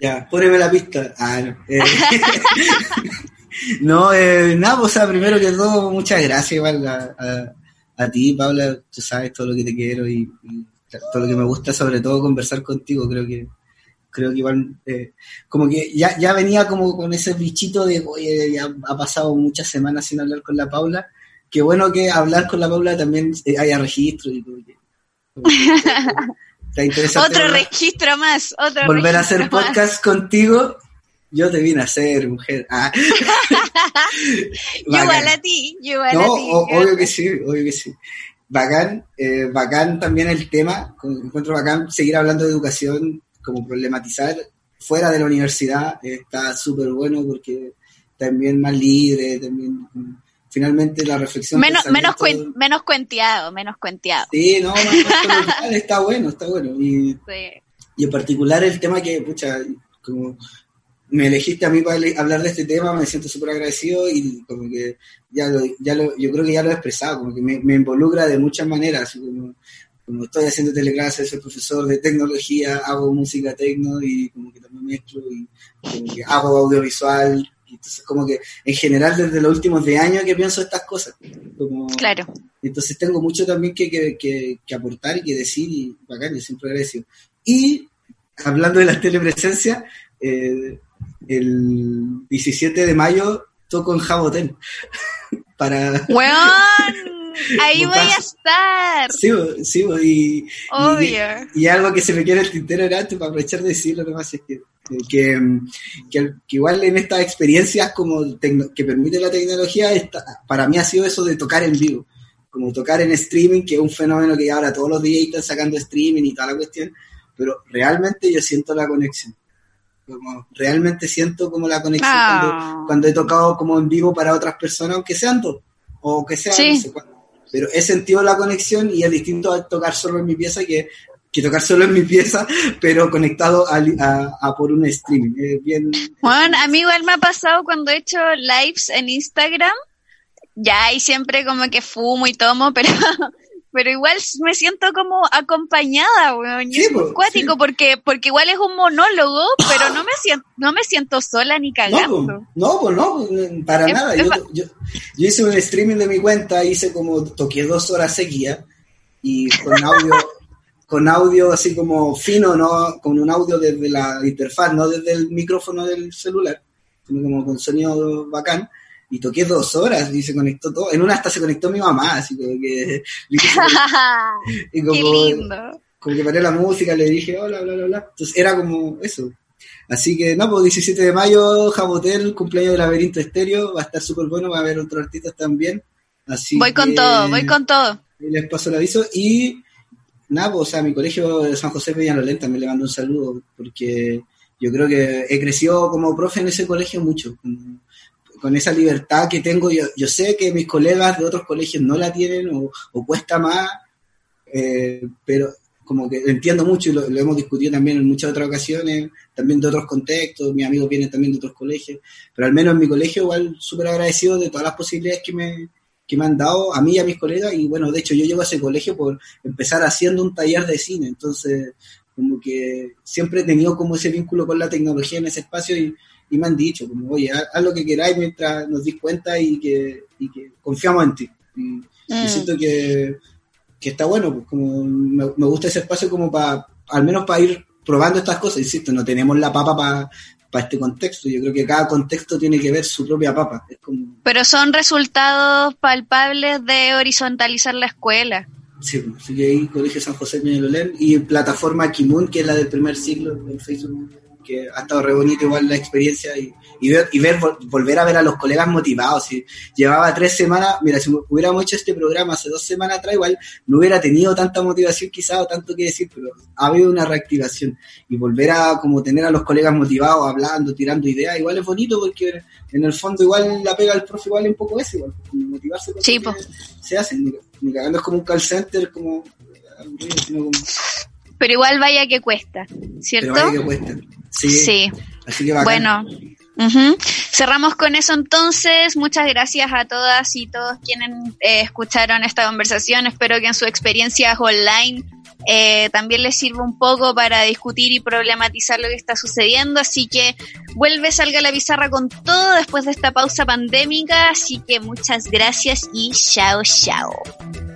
Ya, poneme la pista. Ah, no. Eh, no, eh, nada, pues, o sea, primero que todo, muchas gracias igual a, ti, Paula, tú sabes todo lo que te quiero y todo lo que me gusta, sobre todo conversar contigo, creo que creo que igual, eh, como que ya, ya venía como con ese bichito de, oye, ya ha pasado muchas semanas sin hablar con la Paula, qué bueno que hablar con la Paula también eh, haya registro y todo. otro registro más, otro Volver a hacer podcast contigo, yo te vine a hacer, mujer. Ah. yo igual a ti, yo igual a ti. obvio que sí, obvio que sí. Bacán, eh, bacán también el tema, encuentro bacán seguir hablando de educación como problematizar fuera de la universidad está súper bueno porque también más libre, también finalmente la reflexión. Menos, menos, menos cuenteado, menos cuenteado. Sí, no, está bueno, está bueno. Y, Y en particular el tema que, pucha, como me elegiste a mí para hablar de este tema, me siento súper agradecido y como que ya lo, ya lo, yo creo que ya lo he expresado, como que me, me involucra de muchas maneras, como, como estoy haciendo teleclases, soy profesor de tecnología, hago música tecno y como que también mezclo y como que hago audiovisual, entonces como que en general desde los últimos 10 años que pienso estas cosas. Como, claro. Entonces tengo mucho también que, que, que, que aportar y que decir y bacán, yo siempre agradecido. Y hablando de las telepresencias, eh, el 17 de mayo toco en Jabotel. para... Ahí voy a estar. Sí, sí, y, y, y, algo que se me quiere el tintero era para aprovechar de decirlo nomás es que, que, que, igual en estas experiencias como que permite la tecnología, para mí ha sido eso de tocar en vivo, como tocar en streaming, que es un fenómeno que ahora todos los días están sacando streaming y toda la cuestión, pero realmente yo siento la conexión. Como realmente siento como la conexión cuando, cuando, he tocado como en vivo para otras personas, aunque sean dos, o que sean no sé Pero he sentido la conexión y es distinto a tocar solo en mi pieza que, que tocar solo en mi pieza, pero conectado a, a, por un streaming. bien, Juan, a mí igual me ha pasado cuando he hecho lives en Instagram, ya y siempre como que fumo y tomo, pero pero igual me siento como acompañada, weón. Sí, es muy cuático porque, porque igual es un monólogo, pero no me siento, no me siento sola ni cagando. No, pues no, para nada. Yo, yo, yo, hice un streaming de mi cuenta, hice como, toqué dos horas seguidas y con audio, con audio así como fino, ¿no? Con un audio desde la interfaz, no desde el micrófono del celular, sino como con sonido bacán y toqué dos horas y se conectó todo. En una hasta se conectó mi mamá, así como que. y como, Qué lindo. Como que paré la música, le dije hola, bla, bla, bla. Entonces era como eso. Así que, no, pues 17 de mayo, Jabotel, cumpleaños del laberinto estéreo, va a estar súper bueno, va a haber otros artistas también. Así voy con todo, voy con todo. Les paso el aviso y nada, pues, o sea, mi colegio de San José Medianolén también le mando un saludo porque yo creo que he crecido como profe en ese colegio mucho con esa libertad que tengo, yo, yo sé que mis colegas de otros colegios no la tienen o, cuesta más, eh, pero como que entiendo mucho y lo, hemos discutido también en muchas otras ocasiones, también de otros contextos, mis amigos vienen también de otros colegios, pero al menos en mi colegio igual súper agradecido de todas las posibilidades que me, que me han dado a mí y a mis colegas y bueno, de hecho yo llego a ese colegio por empezar haciendo un taller de cine, entonces como que siempre he tenido como ese vínculo con la tecnología en ese espacio y, y me han dicho, como, oye, haz, lo que queráis mientras nos dis cuenta y que, y que confiamos en ti. Y, mm. siento que, que, está bueno, pues como me, gusta ese espacio como para, al menos para ir probando estas cosas, insisto, no tenemos la papa para para este contexto. Yo creo que cada contexto tiene que ver su propia papa. Es como... Pero son resultados palpables de horizontalizar la escuela. Sí, pues, sí ahí Colegio San José Peñalolén y plataforma Kimun, que es la del primer siglo en Facebook que ha estado re bonito igual la experiencia y, y ver, y ver volver a ver a los colegas motivados. Si llevaba tres semanas, mira, si hubiéramos hecho este programa hace dos semanas atrás, igual no hubiera tenido tanta motivación quizás o tanto que decir, pero ha habido una reactivación y volver a como tener a los colegas motivados, hablando, tirando ideas, igual es bonito porque en el fondo igual la pega del profe igual es un poco ese, igual, motivarse sí, se hace, ni, cagando es como un call center, como, como pero igual vaya que cuesta, ¿cierto? Pero vaya que cuesta. Sí. Así que Bueno. Cerramos con eso entonces. Muchas gracias a todas y todos quienes eh, escucharon esta conversación. Espero que en sus experiencias online eh, también les sirva un poco para discutir y problematizar lo que está sucediendo. Así que vuelve, salga la pizarra con todo después de esta pausa pandémica. Así que muchas gracias y chao, chao.